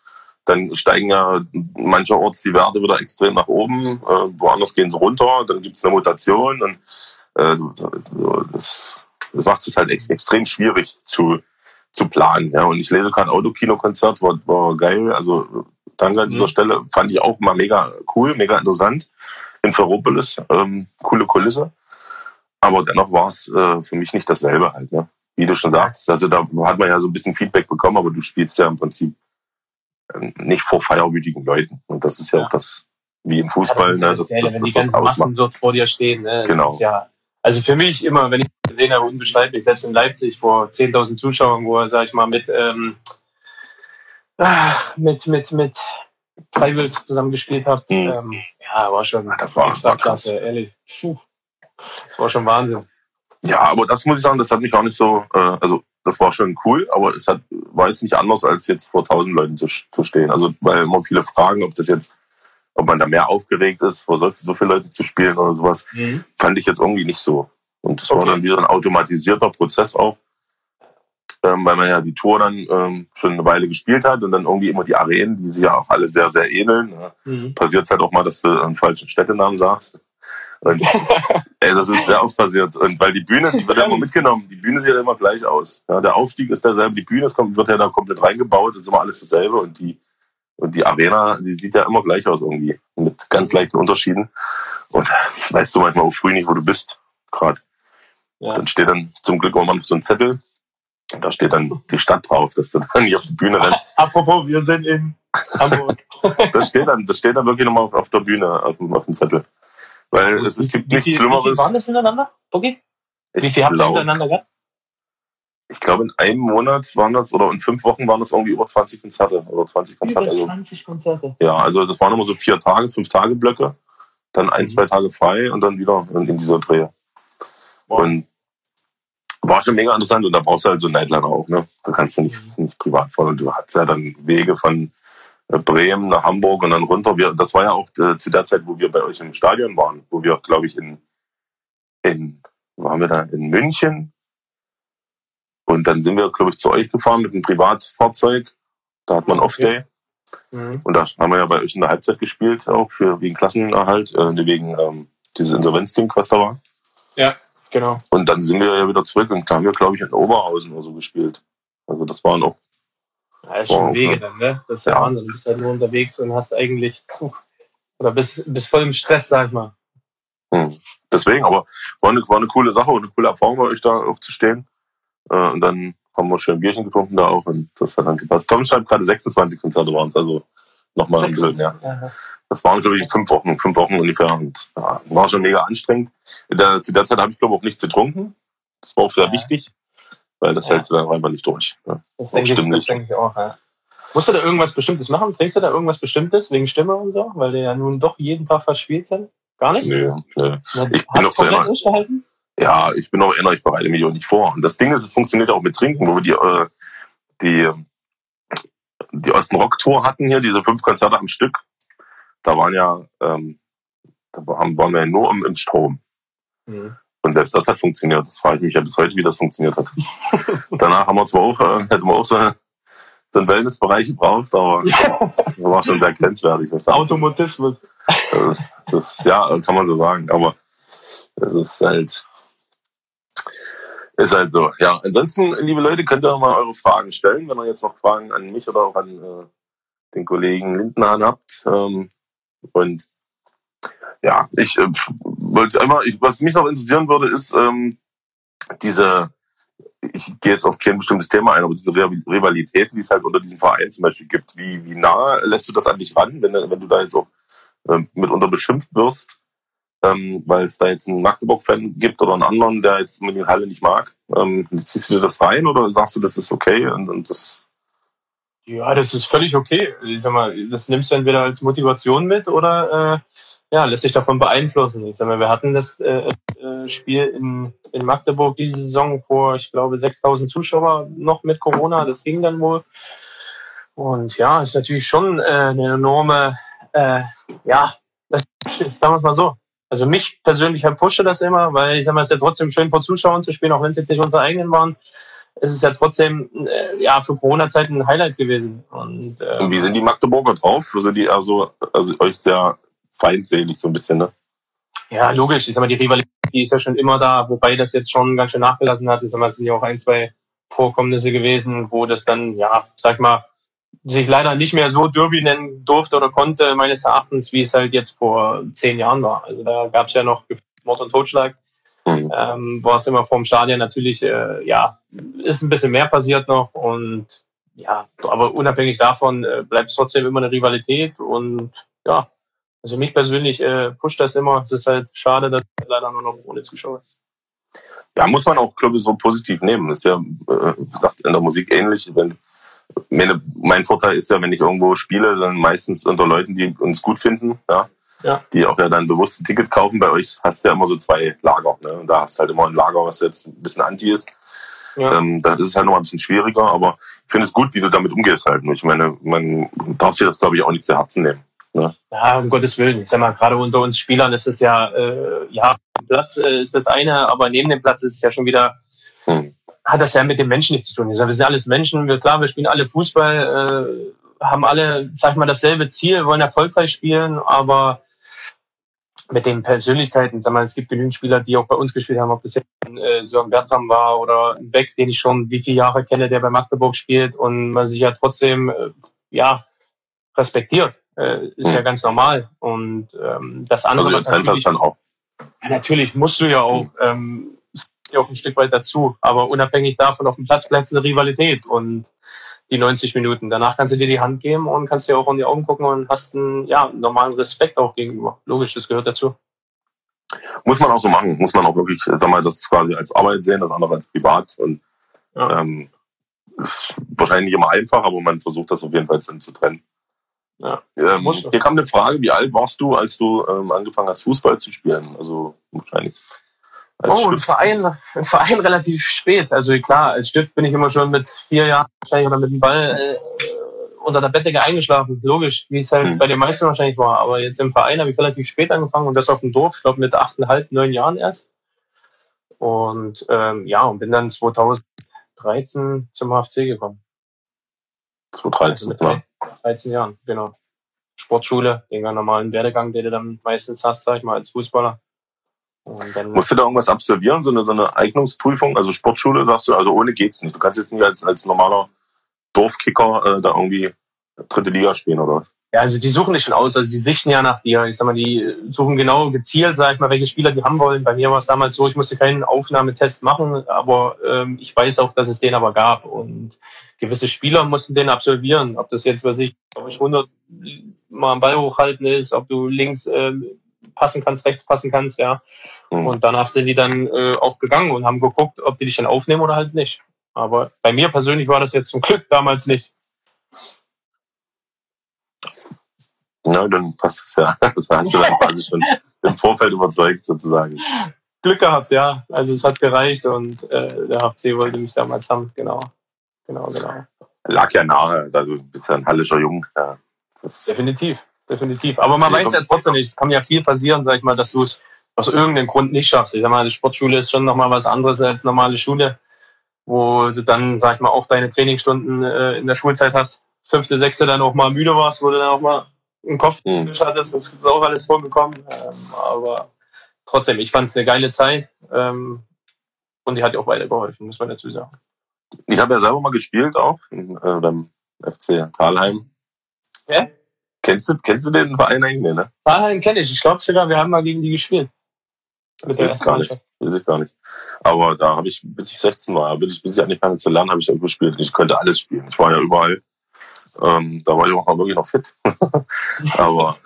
dann steigen ja mancherorts die Werte wieder extrem nach oben, äh, woanders gehen sie runter, dann gibt es eine Mutation, dann äh, das, das macht es halt echt extrem schwierig zu, zu planen. Ja. Und ich lese gerade Autokino-Konzert, war, war geil. Also danke an dieser mhm. Stelle, fand ich auch mal mega cool, mega interessant. In Ferropolis, ähm, coole Kulisse. Aber dennoch war es äh, für mich nicht dasselbe halt. Ne? Wie du schon sagst, also da hat man ja so ein bisschen Feedback bekommen, aber du spielst ja im Prinzip ähm, nicht vor feierwütigen Leuten. Und das ist ja, ja. auch das, wie im Fußball, ja, das, ne, das, das, das, wenn die ganzen Massen dort vor dir stehen. Ne? Genau. ja, also für mich immer, wenn ich gesehen habe, unbeschreiblich, selbst in Leipzig vor 10.000 Zuschauern, wo er, sag ich mal, mit, ähm, ah, mit, mit, mit Freiwild zusammengespielt hat. Mhm. Ähm, ja, war schon, das war, war klasse, ehrlich. Puh. Das war schon Wahnsinn. Ja, aber das muss ich sagen, das hat mich auch nicht so, äh, also das war schon cool, aber es hat, war jetzt nicht anders, als jetzt vor tausend Leuten zu, zu stehen. Also weil immer viele fragen, ob das jetzt, ob man da mehr aufgeregt ist, vor so, so vielen Leuten zu spielen oder sowas, mhm. fand ich jetzt irgendwie nicht so. Und das okay. war dann wieder ein automatisierter Prozess auch, ähm, weil man ja die Tour dann ähm, schon eine Weile gespielt hat und dann irgendwie immer die Arenen, die sich ja auch alle sehr, sehr ähneln. Ne? Mhm. Passiert es halt auch mal, dass du einen falschen Städtenamen sagst. Und, [laughs] ey, das ist sehr oft passiert. Und weil die Bühne, die wird ja immer mitgenommen. Die Bühne sieht ja immer gleich aus. Ja, der Aufstieg ist derselbe, die Bühne kommt, wird ja da komplett reingebaut, ist immer alles dasselbe. Und die, und die Arena, die sieht ja immer gleich aus irgendwie. Mit ganz leichten Unterschieden. Und weißt du manchmal auch früh nicht, wo du bist. Gerade. Ja. Dann steht dann zum Glück auch mal so ein Zettel. Da steht dann die Stadt drauf, dass du dann nicht auf die Bühne rennst. [laughs] Apropos, wir sind in Hamburg. [laughs] das steht dann, das steht dann wirklich nochmal auf, auf der Bühne, auf, auf dem Zettel. Weil es, es gibt nichts viel, Schlimmeres. Wie viel waren das hintereinander? Okay. Wie viel habt ihr hintereinander gehabt? Ich glaube, in einem Monat waren das, oder in fünf Wochen waren das irgendwie über 20 Konzerte. Oder 20 Konzerte. Über 20 also, Konzerte. Ja, also das waren immer so vier Tage, fünf Tage Blöcke. Dann ein, mhm. zwei Tage frei und dann wieder in, in dieser Drehe. Wow. Und war schon mega interessant und da brauchst du halt so einen Nightliner auch, ne? Da kannst du nicht, mhm. nicht privat fahren. Du hast ja dann Wege von äh, Bremen nach Hamburg und dann runter. Wir, das war ja auch äh, zu der Zeit, wo wir bei euch im Stadion waren, wo wir, glaube ich, in, in, waren wir da in München. Und dann sind wir, glaube ich, zu euch gefahren mit einem Privatfahrzeug. Da hat man Off-Day. Mhm. Und da haben wir ja bei euch in der Halbzeit gespielt, auch für wegen Klassenerhalt, äh, wegen ähm, dieses Insolvenzding, was da war. Ja. Genau. Und dann sind wir ja wieder zurück und da haben wir, glaube ich, in Oberhausen oder so gespielt. Also das war noch. Ja, ist schon Wege dann, ne? Das ist ja, ja Wahnsinn. Du bist halt nur unterwegs und hast eigentlich, [laughs] oder bist, bist voll im Stress, sag ich mal. Hm. Deswegen, aber war eine, war eine coole Sache und eine coole Erfahrung bei euch da aufzustehen. Äh, und dann haben wir schön ein Bierchen getrunken da auch und das hat dann gepasst. Tom schreibt gerade 26 Konzerte waren es, also nochmal ein bisschen, ja. ja. Das waren, glaube ich, fünf Wochen, fünf Wochen ungefähr. Und ja, war schon mega anstrengend. Der, zu der Zeit habe ich, glaube ich, auch nichts getrunken. Das war auch sehr ja. wichtig, weil das ja. hältst du dann einfach nicht durch. Ja. Das, denke ich, das denke ich auch, ja. Musst du da irgendwas Bestimmtes machen? Trinkst du da irgendwas Bestimmtes wegen Stimme und so? Weil die ja nun doch jeden Tag verspielt sind? Gar nicht? Nö, nö. Ich bin noch sehr Ja, ich bin noch erinnere, ich bereite mich auch nicht vor. Und das Ding ist, es funktioniert auch mit Trinken, wo wir die, äh, die, die Osten Rock Tour hatten hier, diese fünf Konzerte am Stück da waren ja, ähm, da waren, waren wir ja nur im, im Strom. Mhm. Und selbst das hat funktioniert. Das frage ich mich ja bis heute, wie das funktioniert hat. [laughs] Danach haben wir zwar auch, äh, hätten wir auch so, so einen Wellnessbereich gebraucht, aber das war schon sehr grenzwertig. Automatismus. Das, das, ja, kann man so sagen. Aber es ist halt, ist halt so. Ja, ansonsten, liebe Leute, könnt ihr mal eure Fragen stellen, wenn ihr jetzt noch Fragen an mich oder auch an äh, den Kollegen Lindenhahn habt. Ähm, und ja, ich äh, wollte einmal, ich, was mich noch interessieren würde, ist ähm, diese, ich gehe jetzt auf kein bestimmtes Thema ein, aber diese Rivalitäten, die es halt unter diesen Vereinen zum Beispiel gibt. Wie, wie nah lässt du das an dich ran, wenn, wenn du da jetzt auch ähm, mitunter beschimpft wirst, ähm, weil es da jetzt einen Magdeburg-Fan gibt oder einen anderen, der jetzt mit den Halle nicht mag? Ähm, ziehst du dir das rein oder sagst du, das ist okay und, und das ja, das ist völlig okay. Ich sag mal, das nimmst du entweder als Motivation mit oder äh, ja, lässt sich davon beeinflussen. Ich sag mal, wir hatten das äh, äh, Spiel in, in Magdeburg diese Saison vor, ich glaube, 6000 Zuschauer noch mit Corona. Das ging dann wohl. Und ja, ist natürlich schon äh, eine enorme, äh, ja, das, sagen wir mal so. Also mich persönlich pushe das immer, weil ich sag mal, es ist ja trotzdem schön vor Zuschauern zu spielen, auch wenn es jetzt nicht unsere eigenen waren. Es ist ja trotzdem äh, ja für Corona-Zeiten ein Highlight gewesen. Und, äh, Und wie sind die Magdeburger drauf? Sind die also, also euch sehr feindselig so ein bisschen, ne? Ja, logisch. Ich sag mal, die Rivalität die ist ja schon immer da, wobei das jetzt schon ganz schön nachgelassen hat. Ich sag mal, es sind ja auch ein, zwei Vorkommnisse gewesen, wo das dann, ja, sag mal, sich leider nicht mehr so Derby nennen durfte oder konnte, meines Erachtens, wie es halt jetzt vor zehn Jahren war. Also da gab es ja noch Mord und Totschlag. Mhm. Ähm, war es immer vorm Stadion natürlich, äh, ja, ist ein bisschen mehr passiert noch und ja, aber unabhängig davon äh, bleibt es trotzdem immer eine Rivalität und ja, also mich persönlich äh, pusht das immer. Es ist halt schade, dass es leider nur noch ohne Zuschauer ist. Ja, muss man auch, glaube ich, so positiv nehmen. Ist ja, äh, gesagt, in der Musik ähnlich. Wenn, meine, mein Vorteil ist ja, wenn ich irgendwo spiele, dann meistens unter Leuten, die uns gut finden, ja, ja. die auch ja dann bewusst ein Ticket kaufen. Bei euch hast du ja immer so zwei Lager. Ne? Und da hast du halt immer ein Lager, was jetzt ein bisschen anti ist. Ja. Ähm, da ist es halt noch ein bisschen schwieriger, aber ich finde es gut, wie du damit umgehst halt. Ich meine, man darf sich das, glaube ich, auch nicht zu Herzen nehmen. Ne? Ja, um Gottes Willen. Ich sag mal, gerade unter uns Spielern ist es ja, äh, ja, Platz äh, ist das eine, aber neben dem Platz ist es ja schon wieder, hm. hat das ja mit dem Menschen nichts zu tun. Ich sag, wir sind alles Menschen, wir, klar, wir spielen alle Fußball, äh, haben alle, sag ich mal, dasselbe Ziel, wollen erfolgreich spielen, aber mit den Persönlichkeiten, sag mal, es gibt genügend Spieler, die auch bei uns gespielt haben, ob das jetzt äh, Sören Bertram war oder ein Beck, den ich schon wie viele Jahre kenne, der bei Magdeburg spielt und man sich ja trotzdem, äh, ja, respektiert. Äh, ist mhm. ja ganz normal. Und ähm, das andere. Also das dann auch. Ja, natürlich musst du ja auch, ähm, ja auch ein Stück weit dazu. Aber unabhängig davon auf dem Platz bleibt es eine Rivalität und die 90 Minuten. Danach kannst du dir die Hand geben und kannst dir auch in die Augen gucken und hast einen ja, normalen Respekt auch gegenüber. Logisch, das gehört dazu. Muss man auch so machen. Muss man auch wirklich, sag mal, das quasi als Arbeit sehen, das andere als privat. Und ja. ähm, ist wahrscheinlich nicht immer einfach, aber man versucht das auf jeden Fall zu trennen. Ja. Ähm, hier kam eine Frage, wie alt warst du, als du ähm, angefangen hast, Fußball zu spielen? Also wahrscheinlich. Oh, ein Verein, ein Verein relativ spät. Also klar, als Stift bin ich immer schon mit vier Jahren wahrscheinlich oder mit dem Ball äh, unter der Bettdecke eingeschlafen. Logisch, wie es halt hm. bei den meisten wahrscheinlich war. Aber jetzt im Verein habe ich relativ spät angefangen und das auf dem Dorf, ich glaube mit achteinhalb, neun Jahren erst. Und ähm, ja, und bin dann 2013 zum HFC gekommen. 2013, also ja. 13 Jahren, genau. Sportschule, den ganz normalen Werdegang, den du dann meistens hast, sag ich mal, als Fußballer. Musst du da irgendwas absolvieren, so eine, so eine Eignungsprüfung? Also Sportschule, sagst du, also ohne geht's nicht. Du kannst jetzt nicht als, als normaler Dorfkicker äh, da irgendwie dritte Liga spielen, oder was? Ja, also die suchen dich schon aus, also die sichten ja nach dir. Ich sag mal, die suchen genau gezielt, sag ich mal, welche Spieler die haben wollen. Bei mir war es damals so, ich musste keinen Aufnahmetest machen, aber ähm, ich weiß auch, dass es den aber gab. Und gewisse Spieler mussten den absolvieren. Ob das jetzt, was ich, ob ich 100 mal am Ball hochhalten ist, ob du links äh, passen kannst, rechts passen kannst, ja. Mhm. Und danach sind die dann äh, auch gegangen und haben geguckt, ob die dich dann aufnehmen oder halt nicht. Aber bei mir persönlich war das jetzt zum Glück damals nicht. Na, dann passt es ja. [laughs] Das hast du dann quasi schon im Vorfeld überzeugt, sozusagen. Glück gehabt, ja. Also es hat gereicht und äh, der HFC wollte mich damals haben, genau. Genau, genau. Lag ja nahe, also du bist ja ein hallischer Jung. Ja, definitiv, definitiv. Aber man weiß ja trotzdem nicht, es kann ja viel passieren, sag ich mal, dass du es aus irgendeinem Grund nicht schaffst. Ich sag mal, die Sportschule ist schon nochmal was anderes als normale Schule, wo du dann, sag ich mal, auch deine Trainingsstunden äh, in der Schulzeit hast fünfte, sechste dann auch mal müde warst, wo du dann auch mal einen Kopf mhm. hattest. Das ist auch alles vorgekommen. Ähm, aber trotzdem, ich fand es eine geile Zeit. Ähm, und die hat ja auch weitergeholfen, muss man dazu sagen. Ich habe ja selber mal gespielt auch in, äh, beim FC Talheim. Ja? Kennst du, kennst du den Verein eigentlich, ne? Talheim kenne ich. Ich glaube sogar, wir haben mal gegen die gespielt. Das weiß ich gar nicht. Weiß ich gar nicht. Aber da habe ich, bis ich 16 war, bis ich, bis ich angefangen zu lernen, habe ich auch gespielt. Ich könnte alles spielen. Ich war ja überall. Ähm, da war ich auch wirklich noch fit. [laughs] aber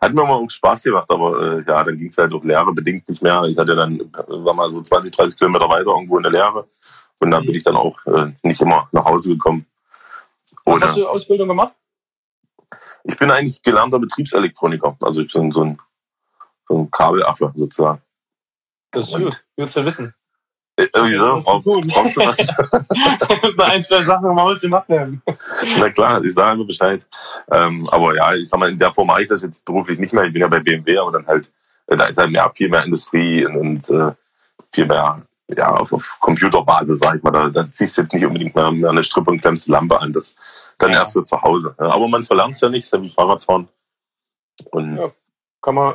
hat mir mal auch Spaß gemacht, aber äh, ja, dann ging es halt durch Lehre bedingt nicht mehr. Ich hatte dann, war mal so 20, 30 Kilometer weiter irgendwo in der Lehre und da bin ich dann auch äh, nicht immer nach Hause gekommen. Was Oder, hast du Ausbildung gemacht? Ich bin eigentlich gelernter Betriebselektroniker. Also ich bin so ein, so ein Kabelaffe sozusagen. Das ist gut, gut zu wissen. Äh, wieso? Brauchst, brauchst du was? [laughs] da müssen noch ein, zwei Sachen mal gemacht werden. Na klar, ich sage nur Bescheid. Ähm, aber ja, ich sag mal, in der Form mache ich das jetzt beruflich nicht mehr. Ich bin ja bei BMW, aber dann halt, äh, da ist halt mehr, viel mehr Industrie und, und äh, viel mehr ja, auf, auf Computerbasis, sag ich mal. Da, da ziehst du jetzt nicht unbedingt mehr, mehr eine Strippe und klemmst eine Lampe an. Das dann ja. erst für zu Hause. Aber man verlernt es ja nicht, ist ja wie Fahrradfahren. Und ja, kann man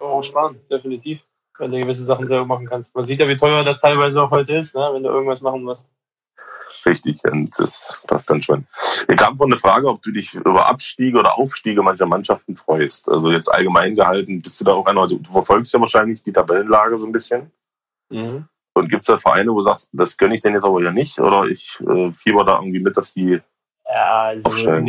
auch sparen, definitiv wenn du gewisse Sachen selber machen kannst. Man sieht ja, wie teuer das teilweise auch heute ist, ne? wenn du irgendwas machen musst. Richtig, und das passt dann schon. Wir kamen von der Frage, ob du dich über Abstiege oder Aufstiege mancher Mannschaften freust. Also jetzt allgemein gehalten, bist du da auch einer, du verfolgst ja wahrscheinlich die Tabellenlage so ein bisschen. Mhm. Und gibt es da Vereine, wo du sagst, das gönne ich denn jetzt aber ja nicht? Oder ich äh, fieber da irgendwie mit, dass die ja, also im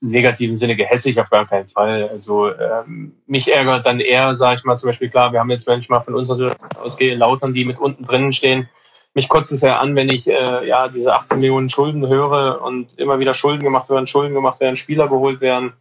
negativen Sinne gehässig auf gar keinen Fall. Also ähm, mich ärgert dann eher, sage ich mal, zum Beispiel, klar, wir haben jetzt, wenn ich mal von uns ausgehe, Lautern, die mit unten drinnen stehen. Mich kotzt es ja an, wenn ich äh, ja diese 18 Millionen Schulden höre und immer wieder Schulden gemacht werden, Schulden gemacht werden, Spieler geholt werden.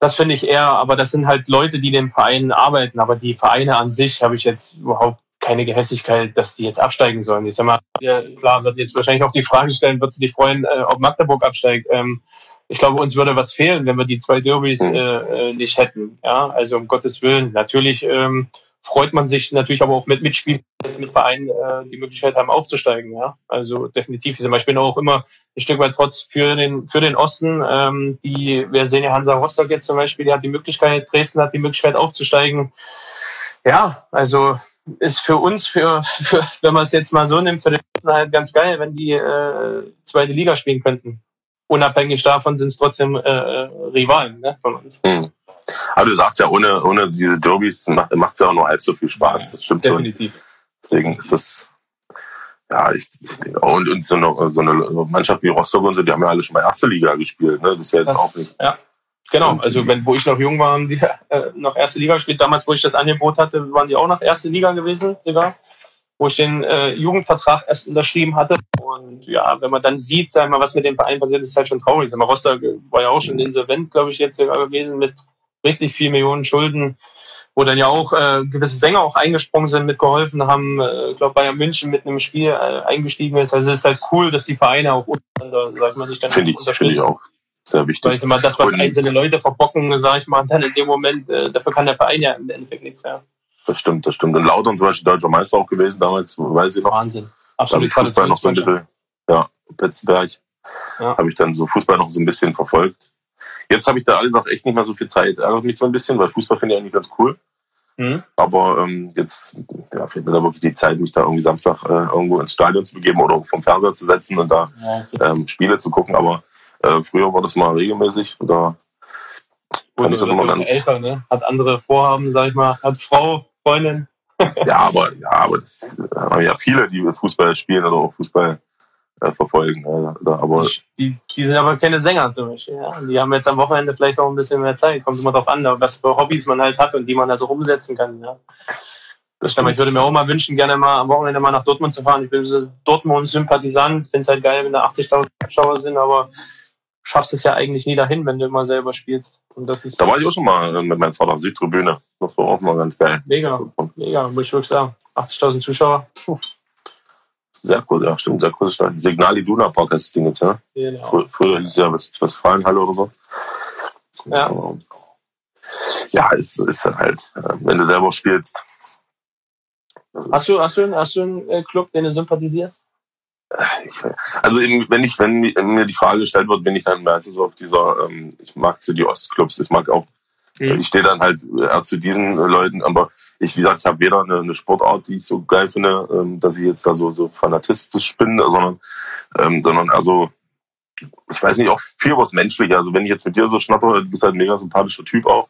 Das finde ich eher, aber das sind halt Leute, die den Vereinen arbeiten. Aber die Vereine an sich habe ich jetzt überhaupt keine Gehässigkeit, dass die jetzt absteigen sollen. Jetzt haben wir, klar, wird jetzt wahrscheinlich auch die Frage stellen, wird sie dich freuen, äh, ob Magdeburg absteigt. Ähm, ich glaube, uns würde was fehlen, wenn wir die zwei Derbys äh, äh, nicht hätten. Ja, also um Gottes Willen. Natürlich ähm, freut man sich natürlich aber auch mit Mitspielern, mit Vereinen äh, die Möglichkeit haben aufzusteigen. Ja, also definitiv. Zum Beispiel auch immer ein Stück weit trotz für den für den Osten. Ähm, die, wir sehen ja Hansa Rostock jetzt zum Beispiel, die hat die Möglichkeit, Dresden hat die Möglichkeit aufzusteigen. Ja, also ist für uns, für, für wenn man es jetzt mal so nimmt, für den halt ganz geil, wenn die äh, zweite Liga spielen könnten. Unabhängig davon sind es trotzdem äh, Rivalen ne, von uns. Mhm. Aber du sagst ja, ohne, ohne diese Derbys macht es ja auch nur halb so viel Spaß. Das stimmt Definitiv. schon. Deswegen ist das, ja, ich, und, und so, eine, so eine Mannschaft wie Rostock und so, die haben ja alle schon mal erste Liga gespielt. Ne? Das ist ja jetzt das, auch nicht. Ja. Genau, also wenn, wo ich noch jung war, haben die [laughs] äh, noch erste Liga gespielt. Damals, wo ich das Angebot hatte, waren die auch noch erste Liga gewesen sogar, wo ich den äh, Jugendvertrag erst unterschrieben hatte. Und ja, wenn man dann sieht, sagen wir, was mit dem Verein passiert, ist halt schon traurig. Sag mal, Rostock war ja auch schon insolvent, glaube ich, jetzt sogar gewesen mit richtig viel Millionen Schulden, wo dann ja auch äh, gewisse Sänger auch eingesprungen sind, mitgeholfen haben. Äh, glaube, Bayern München mit einem Spiel äh, eingestiegen ist. Also es ist halt cool, dass die Vereine auch untereinander, sag mal, sich dann Finde ich, finde ich auch sehr wichtig. Weil ich mal, das, was und, einzelne Leute verbocken, sage ich mal, dann in dem Moment, äh, dafür kann der Verein ja im Endeffekt nichts, ja. Das stimmt, das stimmt. Und Lautern zum Beispiel deutscher Meister auch gewesen damals, weiß ich noch. Wahnsinn. Absolut. Da Fußball noch so ein bisschen, ja, Betzenberg. Ja. Habe ich dann so Fußball noch so ein bisschen verfolgt. Jetzt habe ich da alles gesagt echt nicht mehr so viel Zeit. Ärgert mich so ein bisschen, weil Fußball finde ich eigentlich ganz cool. Mhm. Aber ähm, jetzt ja, fehlt mir da wirklich die Zeit, mich da irgendwie Samstag äh, irgendwo ins Stadion zu begeben oder vom Fernseher zu setzen und da ja, ähm, Spiele zu gucken. Aber äh, früher war das mal regelmäßig. Da fand ich das immer ganz. Älter, ne? Hat andere Vorhaben, sag ich mal. Hat Frau, Freundin. [laughs] ja, aber, ja, aber das äh, haben ja viele, die Fußball spielen oder auch Fußball äh, verfolgen. Äh, aber die, die sind aber keine Sänger zum Beispiel. Ja? Die haben jetzt am Wochenende vielleicht auch ein bisschen mehr Zeit. Kommt immer darauf an, was für Hobbys man halt hat und die man halt auch umsetzen kann. Ja? Das stimmt. Ich würde mir auch mal wünschen, gerne mal am Wochenende mal nach Dortmund zu fahren. Ich bin so Dortmund-Sympathisant, finde es halt geil, wenn da 80.000 Zuschauer sind, aber schaffst es ja eigentlich nie dahin, wenn du immer selber spielst. Und das ist da war ich auch schon mal äh, mit meinem Vater Südtribüne. Das war auch mal ganz geil. Mega, mega, muss ich wirklich sagen. 80.000 Zuschauer. Puh. Sehr cool, ja, stimmt, sehr großes Stadion. Signal Iduna Park heißt das Ding jetzt, ja? Genau. Früher hieß es ja Westfalenhalle oder so. Ja. Ja, ist, ist dann halt, äh, wenn du selber spielst. Hast du, hast du, hast du einen äh, Club, den du sympathisierst? Ich, also eben, wenn ich, wenn mir die Frage gestellt wird, bin ich dann meistens so auf dieser, ähm, ich mag zu die Ostclubs, ich mag auch, mhm. ich stehe dann halt eher zu diesen Leuten, aber ich, wie gesagt, ich habe weder eine, eine, Sportart, die ich so geil finde, ähm, dass ich jetzt da so, so fanatistisch bin, sondern, ähm, sondern also, ich weiß nicht, auch viel was menschlich. Also wenn ich jetzt mit dir so schnappe, du bist halt ein mega sympathischer Typ auch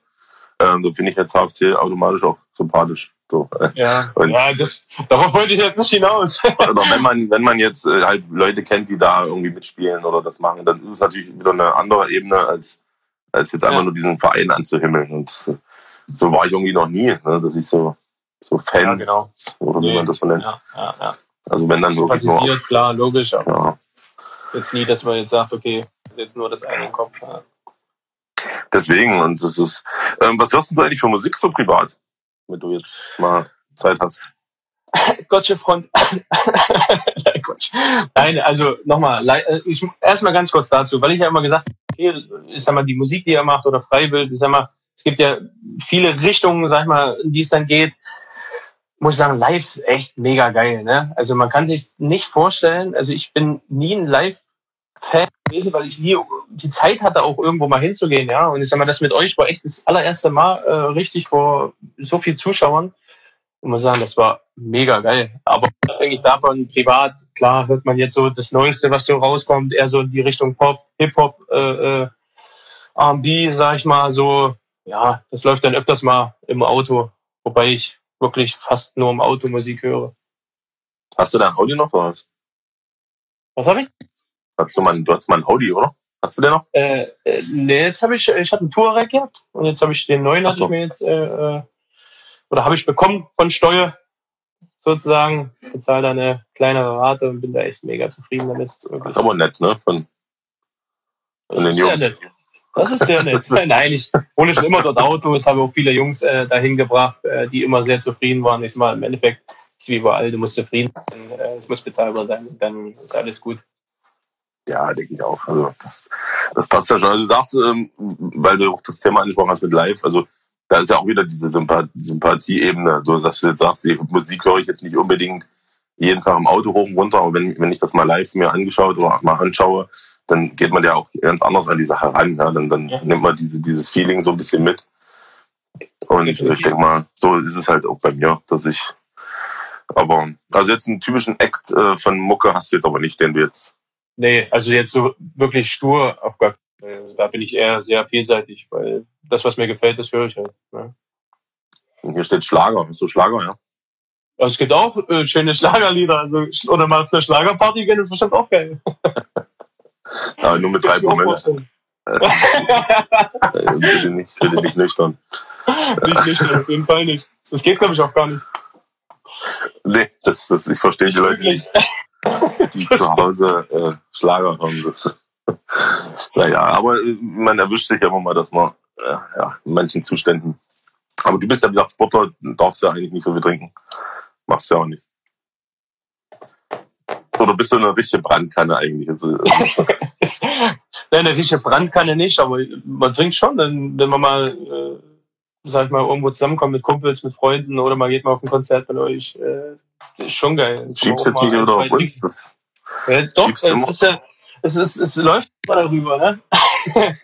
ähm, dann finde ich jetzt HFC automatisch auch sympathisch. So. Ja, [laughs] und, ja das, darauf wollte ich jetzt nicht hinaus. [laughs] oder wenn man, wenn man jetzt äh, halt Leute kennt, die da irgendwie mitspielen oder das machen, dann ist es natürlich wieder eine andere Ebene, als, als jetzt einfach ja. nur diesen Verein anzuhimmeln. Und so war ich irgendwie noch nie, ne, dass ich so, so Fan, ja, genau. oder wie nee. man das so nennt. Ja, ja, ja. Also wenn dann wirklich nur auf, klar, logisch, aber ja. jetzt nie, dass man jetzt sagt, okay, jetzt nur das eine im Kopf. Ja. Deswegen, und das ist, ähm, was hörst du eigentlich für Musik so privat, wenn du jetzt mal Zeit hast? [laughs] Gotcha Front. [laughs] Nein, also nochmal, äh, erstmal ganz kurz dazu, weil ich ja immer gesagt habe, ich sag mal, die Musik, die er macht oder Freibild, ich sag mal, es gibt ja viele Richtungen, sag ich mal, in die es dann geht. Muss ich sagen, live echt mega geil, ne? Also man kann sich nicht vorstellen, also ich bin nie ein Live-Fan gewesen, weil ich nie die Zeit hatte, auch irgendwo mal hinzugehen, ja. Und ich sag mal, das mit euch war echt das allererste Mal äh, richtig vor so viel Zuschauern. Ich muss sagen, das war mega geil. Aber unabhängig davon, privat, klar, hört man jetzt so das Neueste, was so rauskommt, eher so in die Richtung Pop, Hip-Hop, äh, äh, R&B, sag ich mal, so, ja, das läuft dann öfters mal im Auto, wobei ich wirklich fast nur im Auto Musik höre. Hast du dein Audi noch oder was? Was habe ich? Hast du, mal, du hast mal ein Audi, oder? Hast du den noch? Äh, äh, nee, jetzt habe ich, ich hatte einen Touareg gehabt und jetzt habe ich den neuen, Ach so. ich mir jetzt, äh, äh, oder habe ich bekommen von Steuer sozusagen, bezahle da eine kleinere Rate und bin da echt mega zufrieden damit. Wirklich. ist aber nett, ne? Von, von den Jungs. nett. Das ist sehr nett. [laughs] Nein, ich hole schon immer dort Autos, habe auch viele Jungs äh, dahin gebracht, äh, die immer sehr zufrieden waren. Ich mal, im Endeffekt ist wie überall, du musst zufrieden sein, äh, es muss bezahlbar sein, dann ist alles gut. Ja, denke ich auch. Also das, das passt ja schon. Also du sagst, ähm, weil du auch das Thema angesprochen hast mit Live, also da ist ja auch wieder diese Sympath Sympathieebene, so dass du jetzt sagst, die Musik höre ich jetzt nicht unbedingt jeden Tag im Auto hoch und runter, aber wenn, wenn ich das mal live mir angeschaut oder mal anschaue, dann geht man ja auch ganz anders an die Sache ran. Ja? Dann, dann Ja. nimmt man diese, dieses Feeling so ein bisschen mit. Und ich denke mal, so ist es halt auch bei mir, dass ich aber also jetzt einen typischen Act äh, von Mucke hast du jetzt aber nicht, den du jetzt Nee, also jetzt so wirklich stur auf gar. Da bin ich eher sehr vielseitig, weil das, was mir gefällt, das höre ich halt. Ne? hier steht Schlager, hast du Schlager, ja? Also es gibt auch äh, schöne Schlagerlieder, also oder mal auf eine Schlagerparty gehen, ist bestimmt auch geil. [laughs] Aber nur mit drei Promille. [laughs] Äh, bitte nicht, bitte nicht nüchtern. [laughs] nicht, nicht, auf jeden Fall nicht. Das geht, glaube ich, auch gar nicht. Nee, das, das, ich verstehe die Leute nicht, [laughs] die zu Hause äh, Schlager hören. Das, [laughs] naja, aber äh, man erwischt sich ja immer mal, dass man äh, ja, in manchen Zuständen. Aber du bist ja wieder Sportler, darfst ja eigentlich nicht so viel trinken. Machst ja auch nicht. Oder bist du eine richtige Brandkanne eigentlich? Nein, eine richtige Brandkanne nicht, aber man trinkt schon, wenn, wenn man mal, äh, sag ich mal, irgendwo zusammenkommt mit Kumpels, mit Freunden oder man geht mal auf ein Konzert von euch. Äh, ist schon geil. schiebst Kann jetzt nicht wieder mal auf uns. Das. Ja, doch, schiebst es ist ja, es, ist, es läuft immer darüber, ne? [laughs]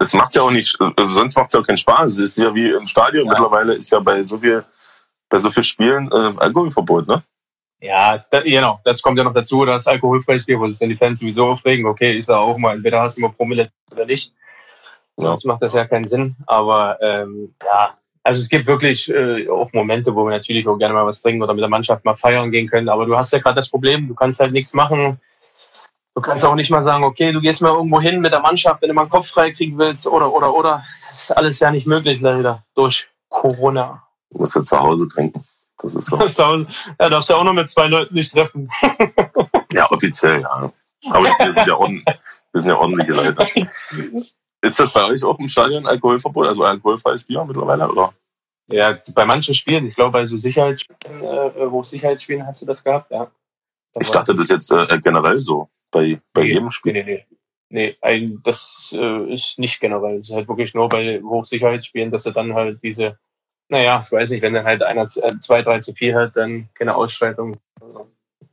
es macht ja auch nicht, also sonst macht es ja auch keinen Spaß. Es ist ja wie im Stadion. Ja. Mittlerweile ist ja bei so viel, bei so viel Spielen äh, Alkoholverbot, ne? Ja, da, genau, das kommt ja noch dazu, das alkoholfreies Bier, wo sich dann die Fans sowieso aufregen. Okay, ich sage auch mal, entweder hast du mal Promille oder nicht. Ja. Sonst macht das ja keinen Sinn. Aber ähm, ja, also es gibt wirklich äh, auch Momente, wo wir natürlich auch gerne mal was trinken oder mit der Mannschaft mal feiern gehen können. Aber du hast ja gerade das Problem, du kannst halt nichts machen. Du kannst auch nicht mal sagen, okay, du gehst mal irgendwo hin mit der Mannschaft, wenn du mal einen Kopf frei kriegen willst oder oder oder. Das ist alles ja nicht möglich leider durch Corona. Du musst ja zu Hause trinken. Das ist so. [laughs] Ja, darfst du ja auch noch mit zwei Leuten nicht treffen. Ja, offiziell, ja. Aber wir sind ja, ordentlich, wir sind ja ordentliche Leute. [laughs] Ist das bei euch auch im Stadion Alkoholverbot, also alkoholfreies Bier mittlerweile, oder? Ja, bei manchen Spielen, ich glaube bei so Sicherheitsspielen, äh, Hochsicherheitsspielen hast du das gehabt, ja. Ich dachte, das ist jetzt äh, generell so. Bei, bei Nee. jedem Spiel. Nee, nee, nee. Nee, ein, das äh, ist nicht generell. Das ist halt wirklich nur bei Hochsicherheitsspielen, dass du dann halt diese, naja, ich weiß nicht, wenn dann halt einer äh, zwei, drei zu viel hat, dann keine Ausschreitung.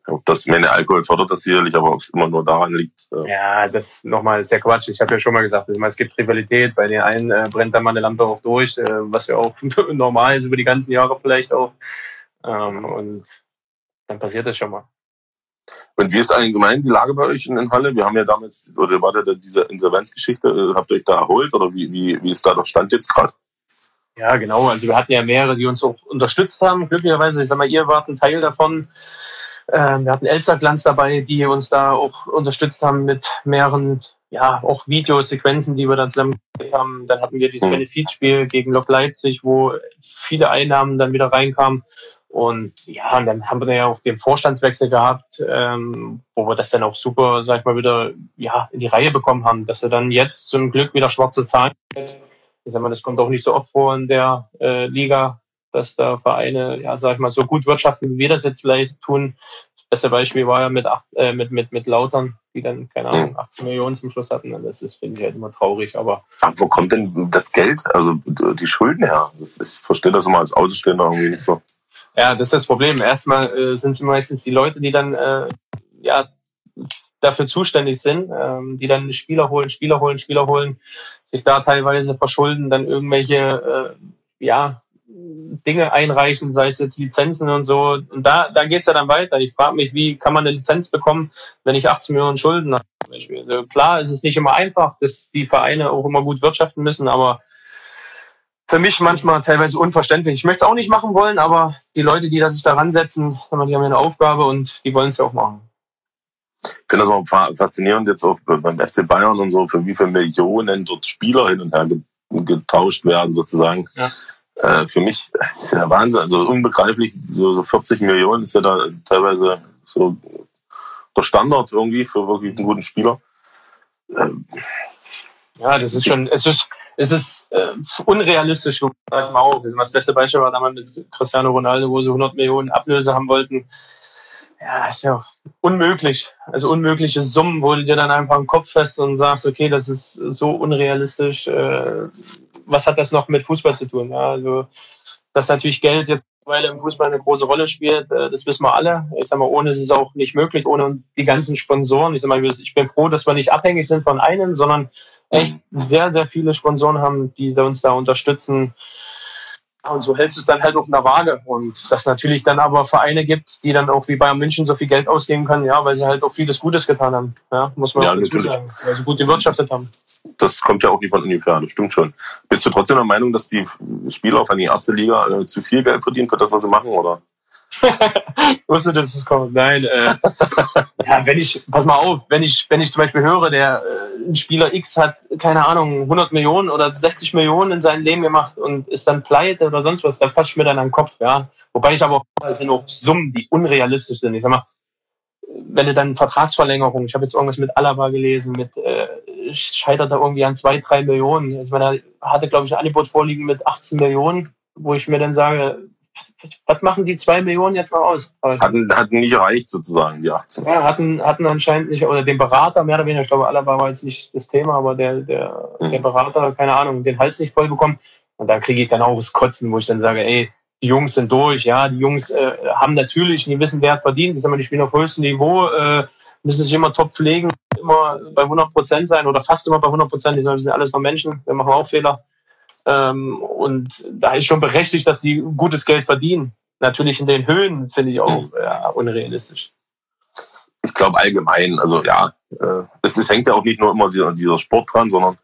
Ob das meine Alkohol fördert das sicherlich, aber ob es immer nur daran liegt. Äh, Ja, das nochmal ist ja Quatsch. Ich habe ja schon mal gesagt, meine, es gibt Rivalität. Bei den einen äh, brennt dann mal eine Lampe auch durch, äh, was ja auch [laughs] normal ist über die ganzen Jahre vielleicht auch. Ähm, und dann passiert das schon mal. Und wie ist allgemein die Lage bei euch in, in Halle? Wir haben ja damals, oder war da diese Insolvenzgeschichte, äh, habt ihr euch da erholt oder wie, wie, wie ist da der Stand jetzt gerade? Ja, genau. Also wir hatten ja mehrere, die uns auch unterstützt haben. Glücklicherweise, ich sag mal, ihr wart ein Teil davon. Ähm, wir hatten Elsa Glanz dabei, die uns da auch unterstützt haben mit mehreren, ja, auch Videosequenzen, die wir dann zusammen gemacht haben. Dann hatten wir dieses Mhm. Benefizspiel gegen Lok Leipzig, wo viele Einnahmen dann wieder reinkamen. Und ja, und dann haben wir ja auch den Vorstandswechsel gehabt, ähm, wo wir das dann auch super, sag ich mal, wieder ja, in die Reihe bekommen haben, dass wir dann jetzt zum Glück wieder schwarze Zahlen ich sag mal, das kommt auch nicht so oft vor in der äh, Liga. Dass da Vereine, ja, sag ich mal, so gut wirtschaften, wie wir das jetzt vielleicht tun. Das beste Beispiel war ja mit, acht, äh, mit, mit, mit Lautern, die dann, keine Ahnung, 18 Millionen zum Schluss hatten. Das ist, finde ich halt immer traurig, aber. Ach, wo kommt denn das Geld, also die Schulden her? Ich verstehe das immer als Außenstehender irgendwie nicht so. Ja, das ist das Problem. Erstmal äh, sind es meistens die Leute, die dann äh, ja dafür zuständig sind, ähm, die dann Spieler holen, Spieler holen, Spieler holen, sich da teilweise verschulden, dann irgendwelche äh, ja Dinge einreichen, sei es jetzt Lizenzen und so. Und da, da geht's ja dann weiter. Ich frage mich, wie kann man eine Lizenz bekommen, wenn ich 18 Millionen Schulden habe? Also klar ist es nicht immer einfach, dass die Vereine auch immer gut wirtschaften müssen, aber für mich manchmal teilweise unverständlich. Ich möchte es auch nicht machen wollen, aber die Leute, die da sich daran setzen, die haben ja eine Aufgabe und die wollen es ja auch machen. Ich finde das auch faszinierend jetzt auch beim FC Bayern und so, für wie viele Millionen dort Spieler hin und her getauscht werden sozusagen. Ja. Äh, für mich [laughs] ist ja Wahnsinn, also unbegreiflich, so 40 Millionen ist ja da teilweise so der Standard irgendwie für wirklich einen guten Spieler. Ähm, ja, das ist schon, es ist, es ist äh, unrealistisch, sag ich mal auch. Das beste Beispiel war damals mit Cristiano Ronaldo, wo sie 100 Millionen Ablöse haben wollten. Ja, ist ja unmöglich. Also unmögliche Summen, wo du dir dann einfach im Kopf fest und sagst, okay, das ist so unrealistisch. Äh, was hat das noch mit Fußball zu tun? Ja, also, dass natürlich Geld jetzt weil im Fußball eine große Rolle spielt, äh, das wissen wir alle. Ich sag mal, ohne ist es auch nicht möglich, ohne die ganzen Sponsoren. Ich sag mal, ich bin froh, dass wir nicht abhängig sind von einem, sondern echt sehr, sehr viele Sponsoren haben, die uns da unterstützen. Und so hältst du es dann halt auf einer Waage. Und dass natürlich dann aber Vereine gibt, die dann auch wie Bayern München so viel Geld ausgeben können, ja, weil sie halt auch vieles Gutes getan haben. Ja, muss man ja, auch dazu sagen. Weil sie gut gewirtschaftet haben. Das kommt ja auch nicht von ungefähr, das stimmt schon. Bist du trotzdem der Meinung, dass die Spieler von der ersten Liga äh, zu viel Geld verdienen für das, was sie machen, oder? [laughs] wusste, dass es kommt. Nein, äh, [laughs] ja, wenn ich, pass mal auf, wenn ich, wenn ich zum Beispiel höre, der äh, ein Spieler X hat, keine Ahnung, 100 Millionen oder 60 Millionen in seinem Leben gemacht und ist dann pleite oder sonst was, dann fasst mir dann an den Kopf, ja. Wobei ich aber auch, das sind auch Summen, die unrealistisch sind. Ich sag mal, wenn du dann Vertragsverlängerung, ich habe jetzt irgendwas mit Alaba gelesen, mit äh, scheitert da irgendwie an zwei, drei Millionen. Also man hatte, glaube ich, ein Angebot vorliegen mit 18 Millionen, wo ich mir dann sage, was machen die zwei Millionen jetzt noch aus? Hatten, hatten nicht erreicht sozusagen, die 18. Ja, hatten, hatten anscheinend nicht, oder den Berater mehr oder weniger, ich glaube, Alaba war jetzt nicht das Thema, aber der, der, mhm. der Berater, keine Ahnung, den Hals nicht voll bekommen. Und da kriege ich dann auch das Kotzen, wo ich dann sage, ey, die Jungs sind durch, ja, die Jungs äh, haben natürlich einen gewissen Wert verdient, das haben wir die spielen auf höchstem Niveau, äh, müssen sich immer top pflegen, immer bei 100 Prozent sein oder fast immer bei 100 Prozent, die sind alles nur Menschen, wir machen auch Fehler. Ähm, und da ist schon berechtigt, dass sie gutes Geld verdienen. Natürlich in den Höhen finde ich auch hm. ja, unrealistisch. Ich glaube allgemein, also ja, äh, es, es hängt ja auch nicht nur immer dieser, dieser Sport dran, sondern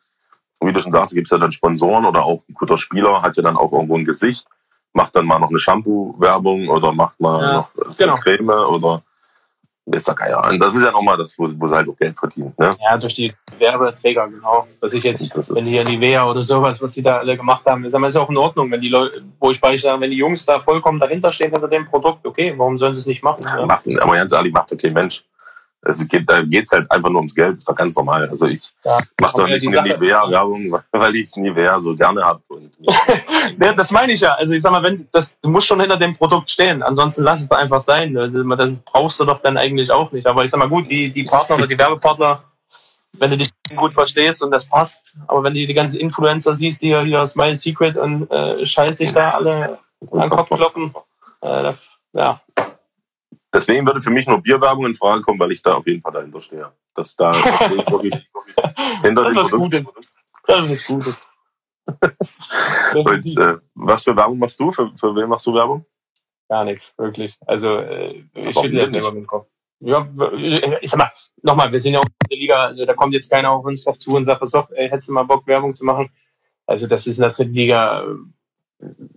wie du schon sagst, gibt es ja dann Sponsoren oder auch ein guter Spieler hat ja dann auch irgendwo ein Gesicht, macht dann mal noch eine Shampoo-Werbung oder macht mal ja, noch genau. Creme oder ist ja geil. Und das ist ja nochmal das, wo, wo sie halt auch Geld verdient. Ne? Ja, durch die Werbeträger, genau. Was ich jetzt, wenn die Nivea oder sowas, was sie da alle gemacht haben, ist, ist ja auch in Ordnung, wenn die Leute, wo ich beispielsweise, wenn die Jungs da vollkommen dahinter stehen hinter dem Produkt, okay, warum sollen sie es nicht machen? Ja, ja? Machen, aber ganz ehrlich, macht okay Mensch. Es geht, da geht's halt einfach nur ums Geld, ist doch ganz normal. Also ich ja, mache doch nicht eine Nivea-Werbung, weil ich Nivea so gerne habe. [laughs] ja, das meine ich ja. Also ich sag mal, wenn das, du musst schon hinter dem Produkt stehen, ansonsten lass es da einfach sein. Also das brauchst du doch dann eigentlich auch nicht. Aber ich sag mal gut, die, die Partner oder die Werbepartner, wenn du dich gut verstehst und das passt, aber wenn du die ganzen Influencer siehst, die hier Smile Secret und äh, scheiß sich da alle an den Kopf klopfen, äh, ja, Deswegen würde für mich nur Bierwerbung in Frage kommen, weil ich da auf jeden Fall dahinter stehe. Dass da wirklich [laughs] hinter dem Produkt. Das ist gut. [laughs] Und äh, was für Werbung machst du? Für, für wen machst du Werbung? Gar nichts, wirklich. Also äh, ich schüttle jetzt selber mit dem Kopf. Ja, ich sag mal, nochmal, wir sind ja auch in der Liga, also da kommt jetzt keiner auf uns drauf zu und sagt, so, ey, hättest du mal Bock, Werbung zu machen? Also das ist in der dritten Liga